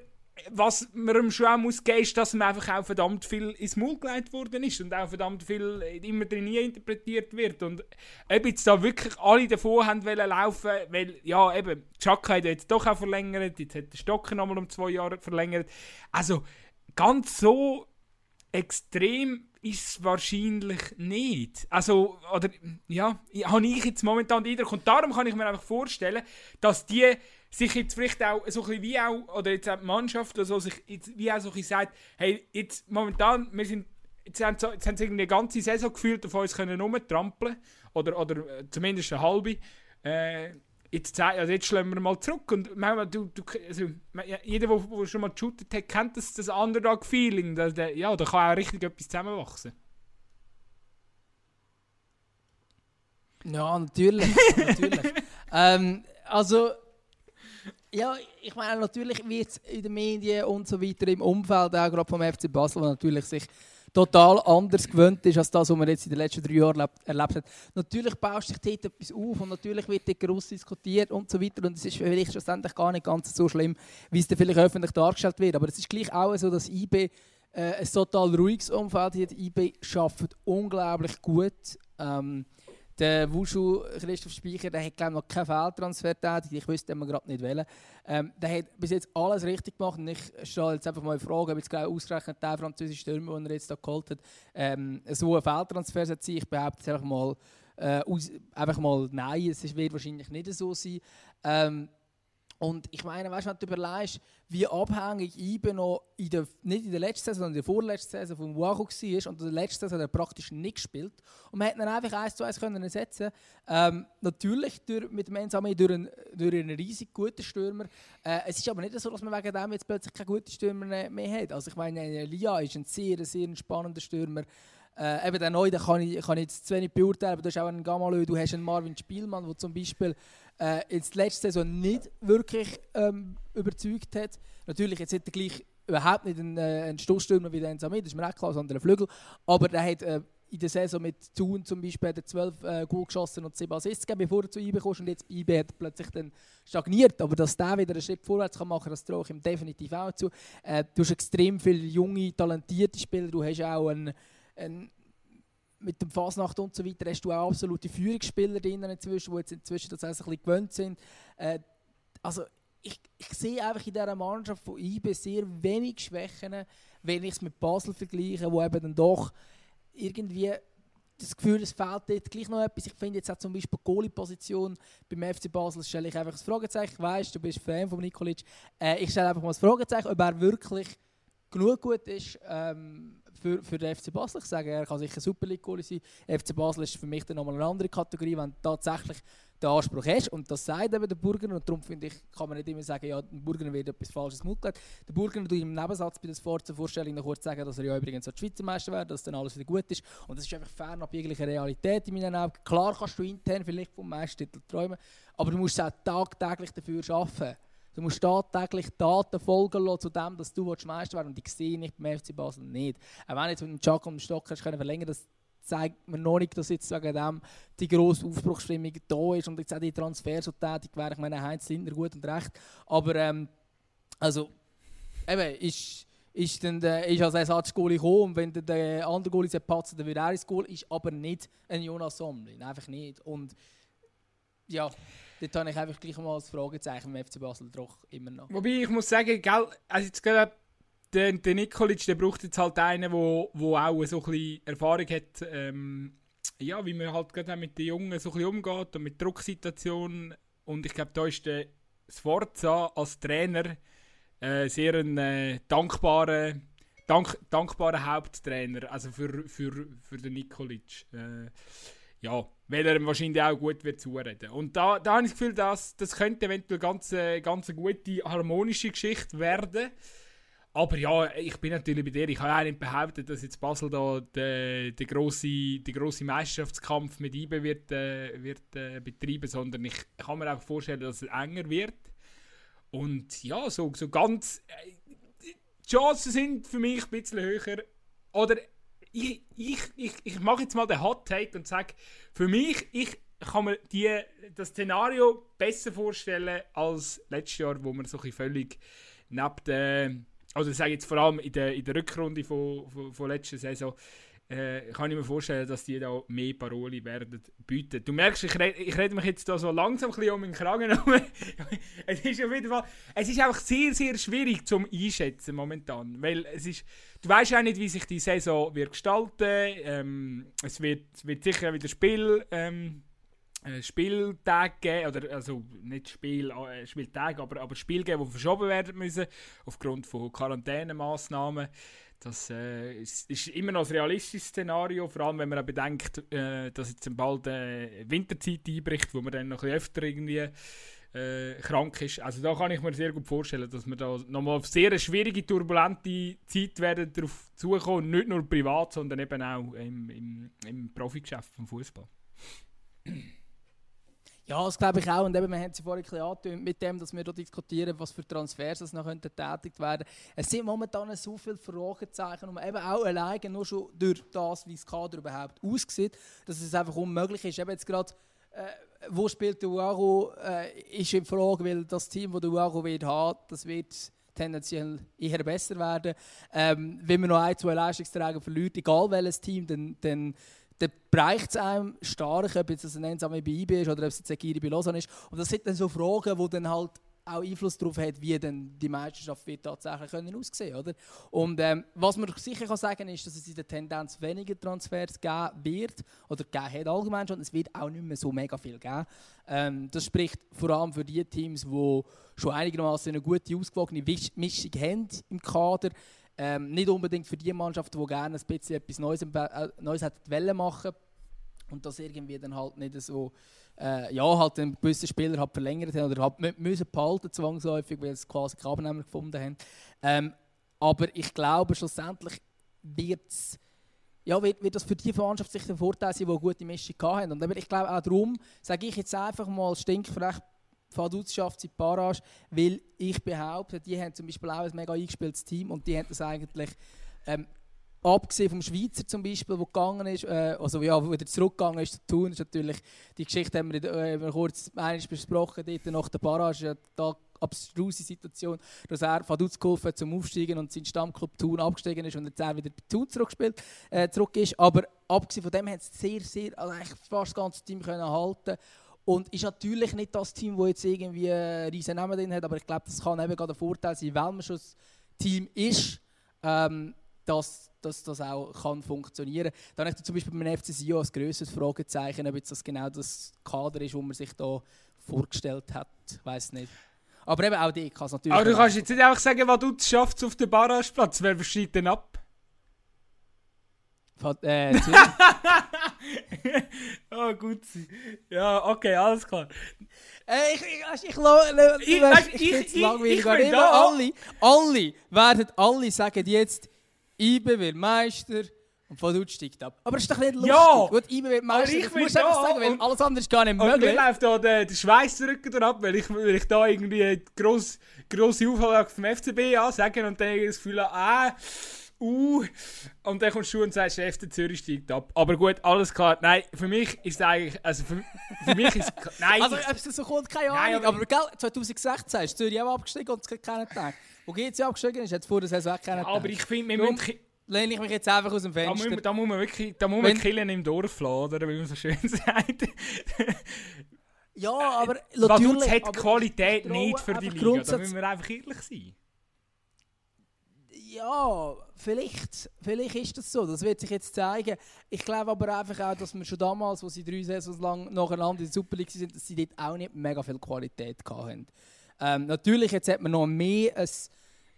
was man ihm schon auch muss geben, ist, dass ihm einfach auch verdammt viel ins Maul gelegt worden ist und auch verdammt viel immer drin interpretiert wird. Und ob jetzt da wirklich alle davon haben wollen laufen, weil, ja, eben, Chaka hat jetzt doch auch verlängert, jetzt hat der Stocker nochmal um zwei Jahre verlängert. Also, ganz so extrem ist es wahrscheinlich nicht. Also, oder, ja, habe ich jetzt momentan den Eindruck. Und darum kann ich mir einfach vorstellen, dass die sich jetzt vielleicht auch so ein bisschen wie auch, oder jetzt auch die Mannschaft oder so, sich jetzt wie auch so ein bisschen sagt, hey, jetzt momentan, wir sind, jetzt haben, sie, jetzt haben sie irgendwie eine ganze Saison gefühlt auf uns können rumtrampeln oder, oder äh, zumindest eine halbe. Äh, jetzt, also jetzt schlagen wir mal zurück und manchmal, du, du, also, jeder, der schon mal geshootet hat, kennt das, das Underdog-Feeling. Ja, da kann auch richtig etwas zusammenwachsen. Ja, natürlich. natürlich. ähm, also, ja, ich meine, natürlich wird es in den Medien und so weiter im Umfeld, auch gerade vom FC Basel, natürlich sich total anders gewöhnt ist, als das, was man jetzt in den letzten drei Jahren erlebt hat. Natürlich baust sich dort etwas auf und natürlich wird dort gross diskutiert und so weiter und es ist vielleicht schlussendlich gar nicht ganz so schlimm, wie es dann vielleicht öffentlich dargestellt wird. Aber es ist gleich auch so, dass IB äh, ein total ruhiges Umfeld hat. IB arbeitet unglaublich gut. Ähm, der Wushu Christoph Speicher, der hat glaube noch keinen Fehltransfer tätig. Ich wüsste wir gerade nicht wählen. Ähm, der hat bis jetzt alles richtig gemacht. Und ich stelle jetzt einfach mal die Frage, ob jetzt glaube ausgerechnet der französische Stürmer, den er jetzt da geholt hat, ähm, so ein Fehltransfer sein. Ich behaupte jetzt einfach mal, äh, aus, einfach mal nein, es wird wahrscheinlich nicht so sein. Ähm, und ich meine, weißt, wenn du überlegst, wie abhängig IBE noch in der, nicht in der letzten Saison, sondern in der vorletzten Saison vom Wacho war und in der letzten Saison hat er praktisch nicht gespielt und man hätte ihn einfach eins zu eins können ersetzen ähm, Natürlich durch, mit dem Ensame durch, einen, durch einen riesig guten Stürmer. Äh, es ist aber nicht so, dass man wegen dem jetzt plötzlich keinen guten Stürmer mehr hat. Also ich meine, Elia ist ein sehr, sehr spannender Stürmer. Äh, eben der Neue, den kann ich, kann ich jetzt zu wenig beurteilen, aber du hast auch einen Gamalö, du hast einen Marvin Spielmann, der zum Beispiel äh, jetzt letzte Saison nicht wirklich ähm, überzeugt hat. Natürlich, jetzt hat er gleich überhaupt nicht einen, äh, einen Stoßstürmer wie der Enzamid, das ist mir auch klar, sondern einen Flügel. Aber der hat äh, in der Saison mit Thun zum Beispiel hat 12 äh, Goal geschossen und 7 Assists gegeben, bevor er zu IB kam. Und jetzt bei IB hat er plötzlich dann stagniert. Aber dass der wieder einen Schritt vorwärts kann machen kann, das traue ich ihm definitiv auch zu. Äh, du hast extrem viele junge, talentierte Spieler. Du hast auch einen, einen mit dem Fasnacht und so weiter hast du auch absolute Führungsspieler drin inzwischen, die jetzt inzwischen tatsächlich ein bisschen gewöhnt sind. Äh, also ich, ich sehe einfach in dieser Mannschaft von IB sehr wenig Schwächen, wenn ich es mit Basel vergleiche, wo eben dann doch irgendwie das Gefühl, es fehlt dort gleich noch etwas. Ich finde jetzt auch zum Beispiel die Goalie-Position beim FC Basel stelle ich einfach das Fragezeichen. Ich weiss, du bist Fan von Nikolic. Äh, ich stelle einfach mal das Fragezeichen, ob er wirklich genug gut ist, ähm, für, für den FC Basel. Ich sage, er kann sicher Super League Goalie sein. FC Basel ist für mich dann nochmal eine andere Kategorie, wenn du tatsächlich den Anspruch hast. Und das sagt eben der Burgener. Und darum finde ich, kann man nicht immer sagen, ja, der Burgener wird etwas Falsches mutet. Der Burgener tut im Nebensatz bei der Vorstellung noch kurz sagen, dass er ja übrigens auch Schweizer Meister wäre, dass dann alles wieder gut ist. Und das ist einfach fernab jeglicher Realität in meinen Augen. Klar kannst du intern vielleicht vom Meistertitel träumen, aber du musst auch tagtäglich dafür arbeiten Du musst tagtäglich Daten folgen lassen zu dem, dass du Meister werden Und ich sehe nicht beim FC Basel nicht. Auch wenn jetzt mit dem Jack und dem Stock hast können verlängern das zeigt mir noch nicht, dass jetzt wegen dem die grosse Aufbruchsstimmung da ist und jetzt auch die Transfers so tätig wären. Ich meine, Heinz Lindner gut und recht. Aber ähm, also, eben, ist, ist, dann der, ist als Ersatzgoalie gekommen und wenn der, der andere Goalie patzen, dann wird er ins Goal, ist aber nicht ein Jonas Somlin, einfach nicht. Und ja, dort habe ich einfach gleich mal als Fragezeichen im FC Basel doch immer noch. Wobei ich muss sagen, gell, also jetzt gerade der, der Nikolic, der braucht jetzt halt einen, wo, wo auch so ein Erfahrung hat, ähm, ja, wie man halt gerade mit den Jungen so ein umgeht und mit Drucksituationen. Und ich glaube, da ist der Sforza als Trainer äh, sehr ein äh, dankbarer, dank, dankbarer Haupttrainer, also für, für, für den Nikolic. Äh, ja, weil er ihm wahrscheinlich auch gut wird zureden. Und da, da habe ich das Gefühl, dass, das könnte eventuell ganz, äh, ganz eine gute, harmonische Geschichte werden. Aber ja, ich bin natürlich bei dir. Ich habe auch nicht behauptet, dass jetzt Basel da den, den grossen, den grossen Meisterschaftskampf mit IBE wird, äh, wird äh, betreiben, sondern ich kann mir auch vorstellen, dass es enger wird. Und ja, so, so ganz. Äh, die Chancen sind für mich ein bisschen höher. Oder ich, ich, ich, ich mache jetzt mal den Hot Take und sage, für mich, ich kann mir die, das Szenario besser vorstellen als letztes Jahr, wo man so völlig neben der also ich sage jetzt vor allem in der, in der Rückrunde von, von, von letzter Saison, äh, kann ich mir vorstellen, dass die da mehr Paroli werden bieten. Du merkst, ich rede, ich rede mich jetzt da so langsam ein um den Kragen es ist auf jeden Fall, es ist einfach sehr, sehr schwierig zum Einschätzen momentan, weil es ist, du weißt auch nicht, wie sich die Saison wird gestalten. Ähm, es, wird, es wird sicher wieder Spiel ähm, äh, Spieltag geben, oder also nicht Spiel, äh, aber, aber Spiel geben, die verschoben werden müssen, aufgrund von Quarantänemaßnahmen. Das äh, ist, immer noch ein realistisches Szenario, vor allem wenn man bedenkt, äh, dass jetzt bald äh, Winterzeit einbricht, wo man dann noch ein öfter irgendwie äh, krank ist. Also da kann ich mir sehr gut vorstellen, dass wir da nochmal auf sehr schwierige, turbulente Zeit werden darauf zukommen, nicht nur privat, sondern eben auch im, im, im Profigeschäft vom Fußball. Ja, das glaube ich auch. Und eben, wir haben es vorhin ein mit dem, dass wir hier diskutieren, was für Transfers noch getätigt werden Es sind momentan so viele Fragezeichen und eben auch alleine nur schon durch das, wie das Kader überhaupt aussieht, dass es einfach unmöglich ist. Eben jetzt gerade, äh, wo spielt der Uaro, äh, ist in Frage, weil das Team, das der Uaro wird haben, das wird tendenziell eher besser werden. Ähm, wenn man noch ein, zwei Leistungsträger verliert, egal welches Team, dann, dann dann bereicht es einem stark, ob jetzt ein Ensame bei IB ist oder ob es jetzt ein Giri bei Lausanne ist. Und das sind dann so Fragen, die dann halt auch Einfluss darauf hat, wie denn die Meisterschaft wird tatsächlich können aussehen oder? Und ähm, was man sicher kann sagen ist, dass es in der Tendenz weniger Transfers geben wird oder geben hat allgemein schon. Es wird auch nicht mehr so mega viel geben. Ähm, das spricht vor allem für die Teams, die schon einigermaßen eine gute, ausgewogene Mischung haben im Kader. Ähm, nicht unbedingt für die Mannschaft, die gerne ein bisschen etwas Neues, äh, Neues hätte machen und das irgendwie dann halt nicht so, äh, ja, halt einen gewissen Spieler hat verlängert haben oder halt müssen behalten zwangsläufig, weil sie quasi keinen Abnehmer gefunden haben. Ähm, aber ich glaube, schlussendlich wird's, ja, wird, wird das für die Mannschaft sicher ein Vorteil sein, die eine gute Mischung haben. Und ich glaube auch darum, sage ich jetzt einfach mal stinkfrech, Vaduz schafft sie Barrage, weil ich behaupte, die haben zum Beispiel auch ein mega eingespieltes Team und die haben das eigentlich, ähm, abgesehen vom Schweizer zum Beispiel, der gegangen ist, äh, also ja, wieder zurückgegangen ist zu tun, ist natürlich, die Geschichte haben wir, äh, kurz einmal besprochen, dort nach der Barrage, ja, da abstruse Situation, dass er Vaduz geholfen hat zum Aufsteigen und sein Stammclub Thun abgestiegen ist und jetzt er wieder bei Thun zurückgespielt, äh, zurück ist, aber abgesehen von dem hat es sehr, sehr, also eigentlich fast das ganze Team können halten und ist natürlich nicht das Team, das jetzt irgendwie einen riesen Namen drin hat, aber ich glaube, das kann eben gerade ein Vorteil sein, weil man schon ein Team ist, ähm, dass, dass das auch kann funktionieren kann. Dann habe ich zum Beispiel beim FC Sion ein grösseres Fragezeichen, ob jetzt das genau das Kader ist, das man sich da vorgestellt hat. Ich weiß nicht. Aber eben auch die kann es natürlich. Aber du kannst jetzt nicht einfach sagen, was du schaffst auf dem Barrageplatz. Wer verschiebt denn ab? Äh, oh, gut. Ja, okay, alles klar. Äh, ich, ich, ich, ich, ich, ich, ich, langweilig. alle, alle werden alle sagen jetzt, IBE wird Meister, Und Vaduz steigt ab. Aber das ist doch nicht lustig. Ja! Gut, IB wird Meister, ich du einfach sagen, weil alles andere ist gar nicht Und mir möglich. läuft da der, der Schweiß zurück ab, weil ich, weil ich da irgendwie eine grosse, Auflage vom FCB ansage und dann das Gefühl ah, uh, und dann kommst du und sagst, der FC Zürich steigt ab. Aber gut, alles klar. Nein, für mich ist es eigentlich, also für, für mich ist nein, Also, ob es so kommt, keine Nein, Ahnung. aber- aber, gell, 2016 ist Zürich auch abgestiegen und es hat keiner gedacht. Wo GC abgestiegen ist, hat es vor der Saison auch keiner gedacht. aber ich finde, wir Darum müssen, lehne ich mich jetzt einfach aus dem da, muss, Fenster. man- da muss man wirklich, da muss man Wenn- killen im Dorf oder wie man so schön sagt. ja, aber Vaduz natürlich... hat aber Qualität ich nicht für die Liga, da müssen wir einfach ehrlich sein. Ja, vielleicht, vielleicht ist das so. Das wird sich jetzt zeigen. Ich glaube aber einfach auch, dass wir schon damals, wo sie drei Saisons lang nacheinander in der Super League sind, dass sie dort auch nicht mega viel Qualität hatten. Ähm, natürlich, jetzt hat man noch mehr ein,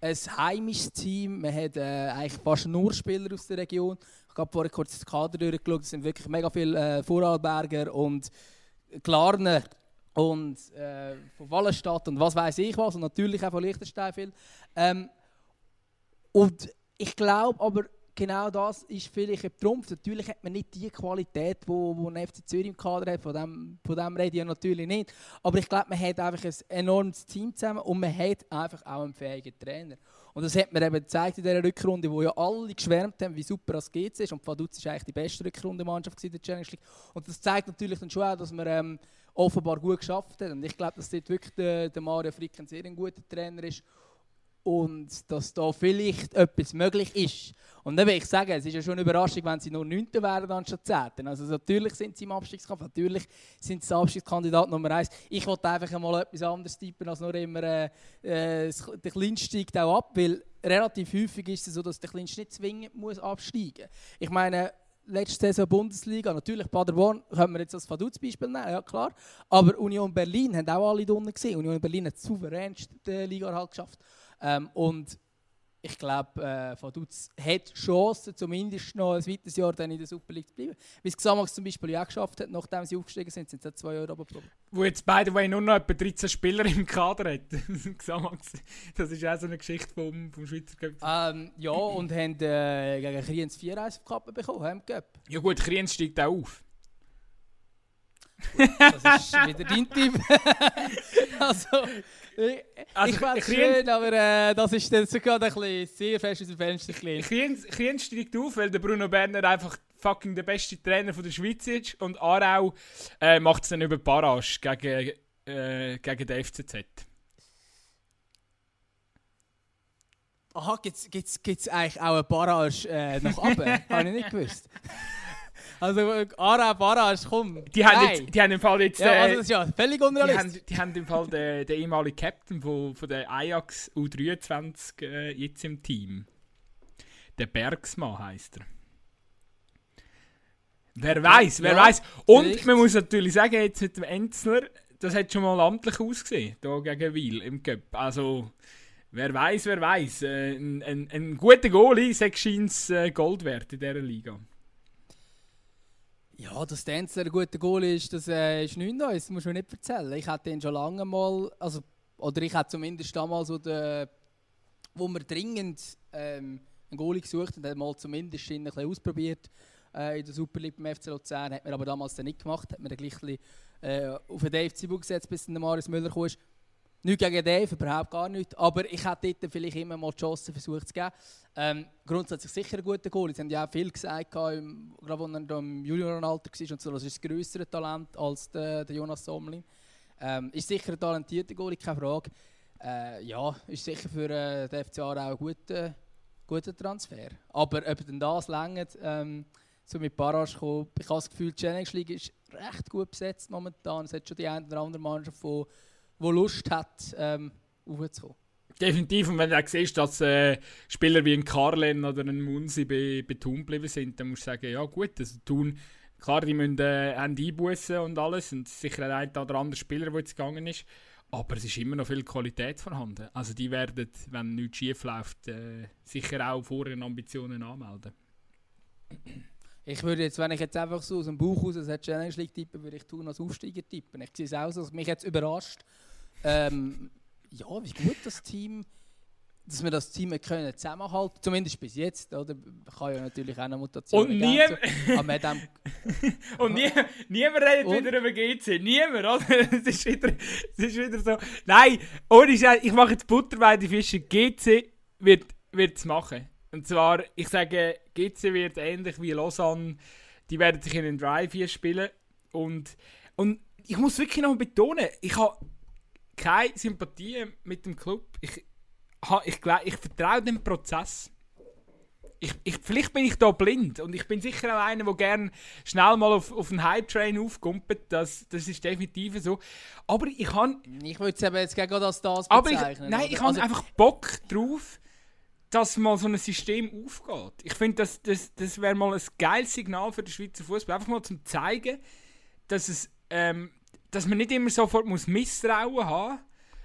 ein heimisches Team. Man hat äh, eigentlich fast nur Spieler aus der Region. Ich habe vorhin kurz das Kader durchgeschaut. Es sind wirklich mega viele äh, Vorarlberger und Klarner und äh, von Wallenstadt und was weiß ich was. Und natürlich auch von Liechtenstein viel. Ähm, und ich glaube aber, genau das ist vielleicht ein Trumpf. Natürlich hat man nicht die Qualität, die wo, ein FC Zürich im Kader hat, von dem, von dem rede ich natürlich nicht. Aber ich glaube, man hat einfach ein enormes Team zusammen und man hat einfach auch einen fähigen Trainer. Und das hat man eben gezeigt in dieser Rückrunde, wo ja alle geschwärmt haben, wie super das GC ist. Und Vaduz ist eigentlich die beste Rückrundenmannschaft in der Challenge League. Und das zeigt natürlich dann schon auch, dass man ähm, offenbar gut geschafft hat. Und ich glaube, dass dort wirklich der, der Mario Frick ein sehr guter Trainer ist und dass da vielleicht etwas möglich ist. Und dann will ich sagen, es ist ja schon eine Überraschung, wenn sie nur 9. wären anstatt 10. Also natürlich sind sie im Abstiegskampf, natürlich sind sie Abstiegskandidat Nummer 1. Ich wollte einfach mal etwas anderes tippen, als nur immer äh, äh, der Kleinste steigt auch ab, weil relativ häufig ist es so, dass der Kleinste nicht zwingend muss absteigen muss. Ich meine, letzte Saison Bundesliga, natürlich Paderborn, können wir jetzt als Vaduz-Beispiel nehmen, ja klar. Aber Union Berlin haben auch alle unten gesehen. Union Berlin hat souveränst die Liga halt geschafft. Ähm, und ich glaube, äh, Vaduz hat Chancen, zumindest noch ein weiteres Jahr dann in der Super League zu bleiben. Wie es Xamax zum Beispiel ja auch geschafft hat, nachdem sie aufgestiegen sind, sind sie zwei Jahre runtergekommen. Wo jetzt, by the way, nur noch etwa 13 Spieler im Kader hat. Xamax. das ist auch so eine Geschichte vom, vom Schweizer Cup. Ähm, ja, und haben äh, gegen Kriens 4 1 auf Kappe bekommen, haben Cup. Ja gut, Kriens steigt auch auf. Das ist wieder dein Tipp. also, ich, Also, ich fände es schön, aber äh, das ist dann sogar ein bisschen sehr fest aus dem Fenster gelehnt. Kriens steigt auf, weil der Bruno Berner einfach fucking der beste Trainer von der Schweiz ist. Und Aarau äh, macht es dann über Barrage gegen, äh, gegen den FCZ. Aha, gibt es eigentlich auch eine Barrage äh, nach oben? Habe ich nicht gewusst. Also, äh, Aarau, Barrage, komm. Die haben, Nein. jetzt, die haben im Fall jetzt... Ja, äh, also das ist ja völlig die, unrealistisch. haben, die haben im Fall den, den ehemaligen Captain von, von der Ajax U23 äh, jetzt im Team. Der Bergsmann heisst er. Wer weiß, wer Ja, weiß. Und vielleicht. man muss natürlich sagen, jetzt mit dem Enzler, das hat schon mal amtlich ausgesehen, da gegen Wiel im Cup. Also, wer weiß, wer weiß. Äh, ein, ein, ein guter Goalie, scheint äh, Gold wert in dieser Liga. Ja, dass Dancer ein guter Goal ist, das äh, ist nichts Neues, das muss man nicht erzählen. Ich hatte den schon lange mal, also, oder ich hatte zumindest damals, wo, der, wo wir dringend ähm, einen Goalie gesucht haben, mal zumindest ihn ein bisschen ausprobiert äh, in der Super League beim FC Luzern, hat mir aber damals dann nicht gemacht, hat mir dann gleich bisschen, äh, auf den Dave Zibu gesetzt, bis dann Marius Müller kam. Nichts gegen Dave, überhaupt gar nichts. Aber ich hätte dort vielleicht immer mal die Chance versucht zu geben. Ähm, grundsätzlich sicher ein guter Goal. Sie haben ja auch viel gesagt, im, gerade als er im Juniorenalter war und so, das ist ein grösseres Talent als der, der Jonas Somlin. Ähm, ist sicher ein talentierter Goalie, keine Frage. Äh, ja, ist sicher für äh, den FCA auch ein guter, guter Transfer. Aber ob denn das längert, ähm, so mit Barrage kommen, ich habe das Gefühl, die Challenge League ist recht gut besetzt momentan. Es hat schon die eine oder andere Mannschaft, die, die Lust hat, ähm, aufzukommen. Definitiv, und wenn du auch siehst, dass äh, Spieler wie ein Carlen oder ein Munsi bei, bei Thun geblieben sind, dann musst du sagen, ja gut, also Thun, klar, die müssen äh, einbußen und alles, und sicher ein oder andere Spieler, der jetzt gegangen ist, aber es ist immer noch viel Qualität vorhanden. Also die werden, wenn nichts schief läuft, äh, sicher auch vor ihren Ambitionen anmelden. Ich würde jetzt, wenn ich jetzt einfach so aus dem Bauch raus das Challenge League tippen, würde ich tun als Aufsteiger tippen. Ich sehe es auch so, dass mich jetzt überrascht. Ähm, ja, wie gut das Team dass wir das Team können zusammenhalten zumindest bis jetzt. Oder? Kann ja natürlich auch eine Mutation Und, nie, und nie, niemand redet und? wieder über GC. Niemand, oder? Es ist wieder, ist wieder so. Nein, ohne Scheiß, ich mache jetzt Butter bei den Fischen. GC wird es machen. Und zwar, ich sage, GC wird ähnlich wie Lausanne, die werden sich in den Drive hier spielen. Und, und ich muss wirklich noch betonen, ich habe keine Sympathie mit dem Club. Ich, ich, ich vertraue dem Prozess. Ich, ich, vielleicht bin ich da blind und ich bin sicher auch einer, der gerne schnell mal auf, auf einen Hype-Train aufkumpelt. Das, das ist definitiv so. Aber ich habe... Ich würde es eben jetzt gerne als das bezeichnen. Ich, nein, ich also, habe einfach Bock drauf, dass mal so ein System aufgeht. Ich finde, das, das, das wäre mal ein geiles Signal für den Schweizer Fußball. Einfach mal zum zeigen, dass, es, ähm, dass man nicht immer sofort muss Misstrauen haben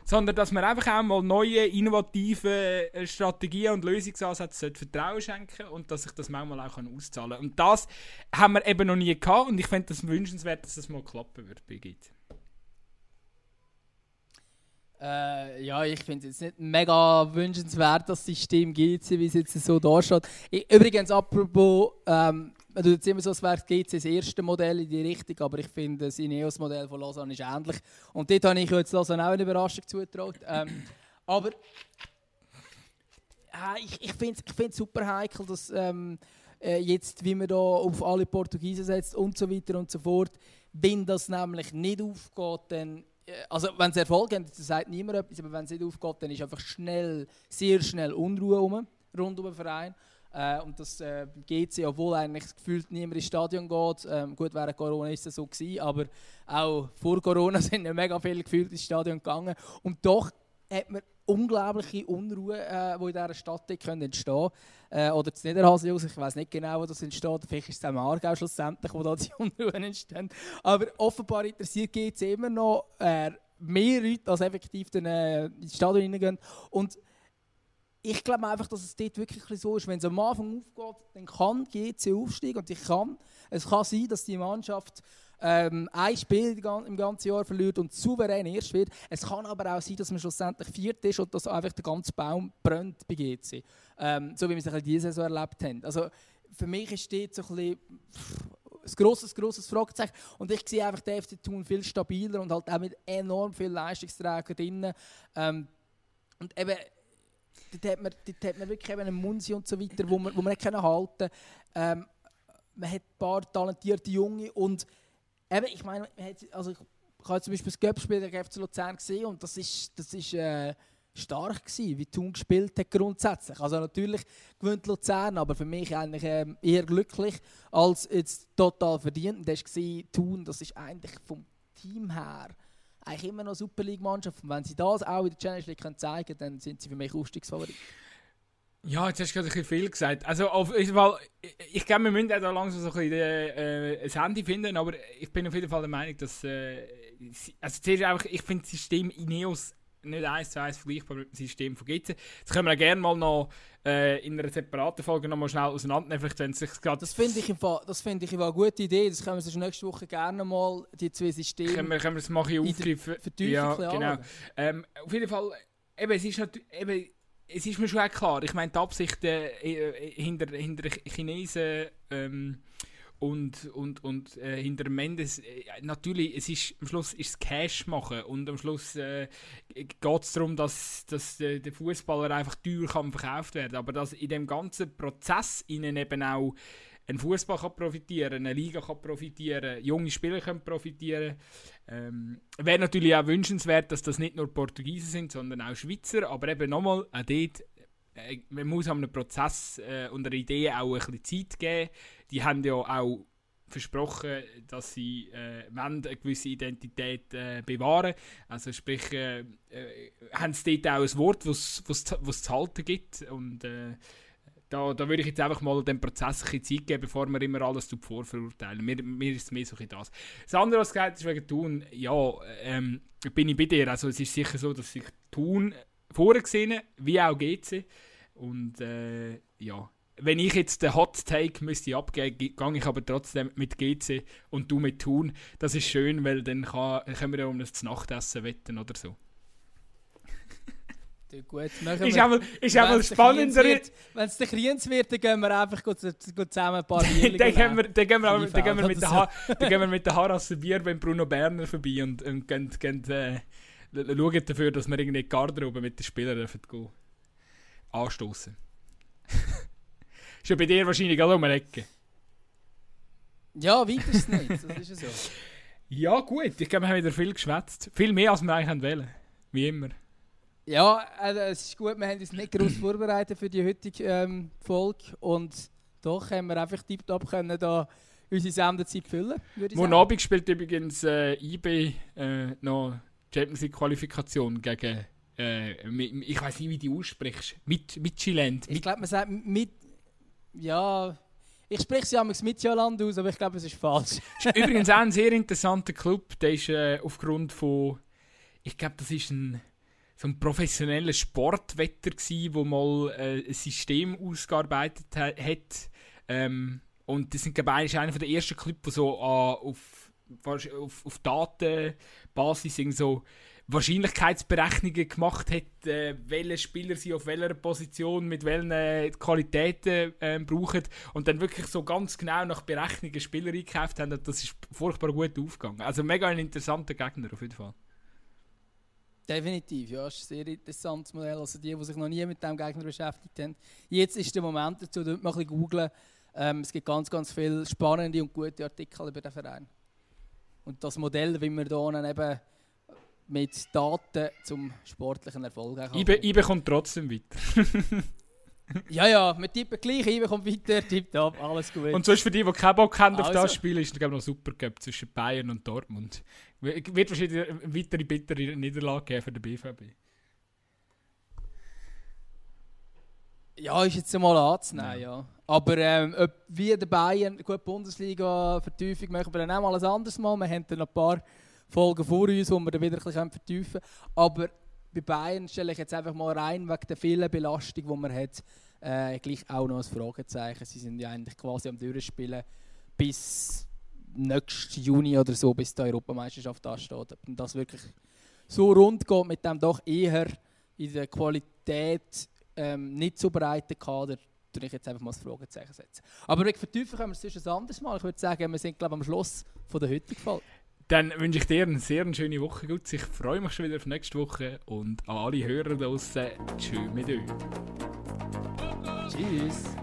sondern dass man einfach auch mal neue, innovative äh, Strategien und Lösungsansätze Vertrauen schenken und dass sich das manchmal auch auszahlen kann. Und das haben wir eben noch nie gehabt und ich finde das wünschenswert, dass das mal klappen wird, Birgit. Äh, ja, ich finde es jetzt nicht mega wünschenswert, das System GC, wie es jetzt so da steht. Übrigens, apropos, ähm, man tut jetzt immer so, als wäre GC das erste Modell in die Richtung, aber ich finde, das Ineos-Modell von Lausanne ist ähnlich. Und dort habe ich jetzt Lausanne auch eine Überraschung zugetraut. Ähm, aber äh, ich, ich finde es super heikel, dass ähm, äh, jetzt, wie man da auf alle Portugiesen setzt und so weiter und so fort, wenn das nämlich nicht aufgeht, dann äh, also wenn es Erfolg hat, sagt niemand etwas, aber wenn es nicht aufgeht, dann ist einfach schnell, sehr schnell Unruhe rum, rund um den Verein. Äh, und das äh, GC, obwohl eigentlich gefühlt niemand ins Stadion geht. Ähm, gut, während Corona ist es so gewesen, aber auch vor Corona sind ja mega viele gefühlt ins Stadion gegangen. Und doch hat man unglaubliche Unruhe, äh, die in dieser Stadt entstehen können. Äh, oder das Niederhasenhaus, ich weiß nicht genau, wo das entsteht. Vielleicht ist es am Aargau schlussendlich, wo da die Unruhen entstehen. Aber offenbar interessiert GC immer noch äh, mehr Leute, als effektiv dann, äh, ins Stadion hineingehen. Und ich glaube einfach, dass es dort wirklich so ist, wenn es am Anfang aufgeht, dann kann GC aufsteigen und ich kann, es kann sein, dass die Mannschaft ähm, ein Spiel im ganzen Jahr verliert und souverän erst wird. Es kann aber auch sein, dass man schlussendlich viert ist und dass einfach der ganze Baum brennt bei GC. Ähm, so wie wir es diese Saison erlebt haben. Also für mich ist dort so ein bisschen ein grosses, grosses Fragezeichen. Und ich sehe einfach den FC Thun viel stabiler und halt auch mit enorm viel Leistungsträger drin. Ähm, und eben, dort hat man, dort hat man wirklich einen Munsi und so weiter, wo man, wo man nicht halten. Ähm, man hat ein paar talentierte Junge und eben, ich meine, also ich, habe zum Beispiel das Göppspiel FC Luzern gesehen und das ist, das ist äh, stark gewesen, wie Thun gespielt hat grundsätzlich. Also natürlich gewinnt Luzern, aber für mich eigentlich äh, eher glücklich als jetzt total verdient. Und das war Thun, das ist eigentlich vom Team her eigentlich immer noch Super League-Mannschaft. Und wenn sie das auch in der Challenge League können zeigen können, dann sind sie für mich Aufstiegsfavorit. Ja, jetzt hast du gerade ein bisschen viel gesagt. Also auf jeden Fall, ich, ich glaube, wir müssen auch da langsam so ein bisschen äh, ein Handy finden, aber ich bin auf jeden Fall der Meinung, dass äh, also zuerst einfach, ich finde das System Ineos nicht eins zu eins vergleichbar mit dem System von GC. Das können wir auch gerne mal noch äh, in einer separaten Folge noch mal schnell auseinandernehmen, vielleicht wenn sich gerade... Das finde ich, das find ich eine gute Idee, das können wir uns nächste Woche gerne mal, die zwei Systeme... Können wir, können wir das mal aufgreifen. Ja, genau. Ähm, auf jeden Fall, eben, es ist natürlich... Eben, es ist mir schon auch klar, ich meine, die Absichten äh, hinter, hinter Chinesen... Ähm, und, und, und äh, hinter Mendes, äh, natürlich, es ist, am Schluss ist es Cash machen und am Schluss äh, geht es darum, dass, dass äh, der Fußballer einfach teuer kann verkauft werden aber dass in dem ganzen Prozess ihnen eben auch ein Fußball kann profitieren, eine Liga kann profitieren, junge Spieler können profitieren. Ähm, Wäre natürlich auch wünschenswert, dass das nicht nur Portugiesen sind, sondern auch Schweizer, aber eben nochmal, auch dort äh, man muss einem Prozess äh, und einer Idee auch ein bisschen Zeit geben. Die haben ja auch versprochen, dass sie äh, eine gewisse Identität äh, bewahren Also sprich, äh, äh, haben sie dort auch ein Wort, was es zu halten gibt. Und äh, da, da würde ich jetzt einfach mal dem Prozess ein bisschen Zeit geben, bevor wir immer alles vorverurteilen. Mir, mir ist es mehr so das. Das andere, was gesagt ist wegen Tun, ja, ähm, bin ich bei dir. Also es ist sicher so, dass ich Tun vorgesehen, wie auch GC. Und äh, ja, wenn ich jetzt den Hot Take müsste abgeben, gehe ich aber trotzdem mit GC und du mit Thun. Das ist schön, weil dann kann, können wir ja um das Nachtessen wetten oder so. Du, gut, machen Ist wir. auch mal, ist auch mal spannender. Wenn es der Kriens wird, dann gehen wir einfach gut, gut zusammen ein paar Bierchen Dann gehen wir, dann gehen wir, dann gehen wir mit der Ha- dann gehen wir mit der Harasse Bier beim Bruno Berner vorbei und, und gehen, gehen, äh, schauen dafür, dass wir irgendwie die Garderobe mit den Spielern dürfen anstoßen. Ist ja bei dir wahrscheinlich gerade um eine Ecke. Ja, weiter ist nicht. Das ist ja so. Ja gut, ich glaube, wir haben wieder viel geschwätzt. Viel mehr, als wir eigentlich wollen. Wie immer. Ja, also es ist gut, wir haben uns nicht groß vorbereitet für die heutige ähm, Folge und doch haben wir einfach tipptopp können da unsere Sendezeit füllen, würde ich Morgen. Abend spielt übrigens äh, IB äh, noch Champions League Qualifikation gegen, äh, ich weiß nicht, wie die aussprichst, mit Midtjylland. Ich Mit, glaube, man sagt mit... Ja... Ich spreche es ja mit Mitjaland aus, aber ich glaube, es ist falsch. ist übrigens auch ein sehr interessanter Club. Der ist äh, aufgrund von, ich glaube, das ist ein so ein professioneller Sportwetter gsi, wo mal äh, ein System ausgearbeitet ha hat. Ähm, und das sind glaube ich einer der ersten Clubs, die so äh, auf, auf, auf Datenbasis so Wahrscheinlichkeitsberechnungen gemacht hat, äh, welche Spieler sie auf welcher Position mit welchen äh, Qualitäten äh, brauchen und dann wirklich so ganz genau nach Berechnungen Spieler eingekauft haben. Das ist furchtbar gut aufgegangen. Also mega ein interessanter Gegner auf jeden Fall. Definitiv, ja, ist ein sehr interessantes Modell. Also die, die sich noch nie mit dem Gegner beschäftigt haben. Jetzt ist der Moment dazu, dort mal ein bisschen googlen. Ähm, es gibt ganz, ganz viele spannende und gute Artikel über den Verein. Und das Modell, wie wir hier eben mit Daten zum sportlichen Erfolg auch IBE, IBE kommt trotzdem weiter. Ja, ja, wir tippen gleich, ich kommt weiter, tipptopp, alles gut. Und sonst für die, die keinen Bock haben auf Also. das Spiel, ist es noch super Cup zwischen Bayern und Dortmund. Wird wahrscheinlich eine weitere bittere Niederlage geben für den BVB. Ja, ist jetzt mal anzunehmen, ja. Aber ähm, ob wie der Bayern, gut, Bundesliga, Vertiefung machen wir dann auch mal ein anderes Mal. Wir haben dann noch ein paar Folgen vor uns, wo wir dann wieder ein bisschen vertiefen können. Aber bei Bayern stelle ich jetzt einfach mal rein, wegen der vielen Belastung, die man hat, äh, gleich auch noch ein Fragezeichen. Sie sind ja eigentlich quasi am Durchspielen bis nächsten Juni oder so, bis die Europameisterschaft da steht. Ob das wirklich so rund geht mit dem doch eher in der Qualität ähm, nicht so breiten Kader, würde ich jetzt einfach mal das Fragezeichen setzen. Aber wegen vertiefen können wir es sonst ein anderes Mal. Ich würde sagen, wir sind glaube am Schluss von der heutigen Folge. Dann wünsche ich dir eine sehr schöne Woche. Gut, ich freue mich schon wieder auf nächste Woche und an alle Hörer draußen. Tschüss mit euch. Tschüss.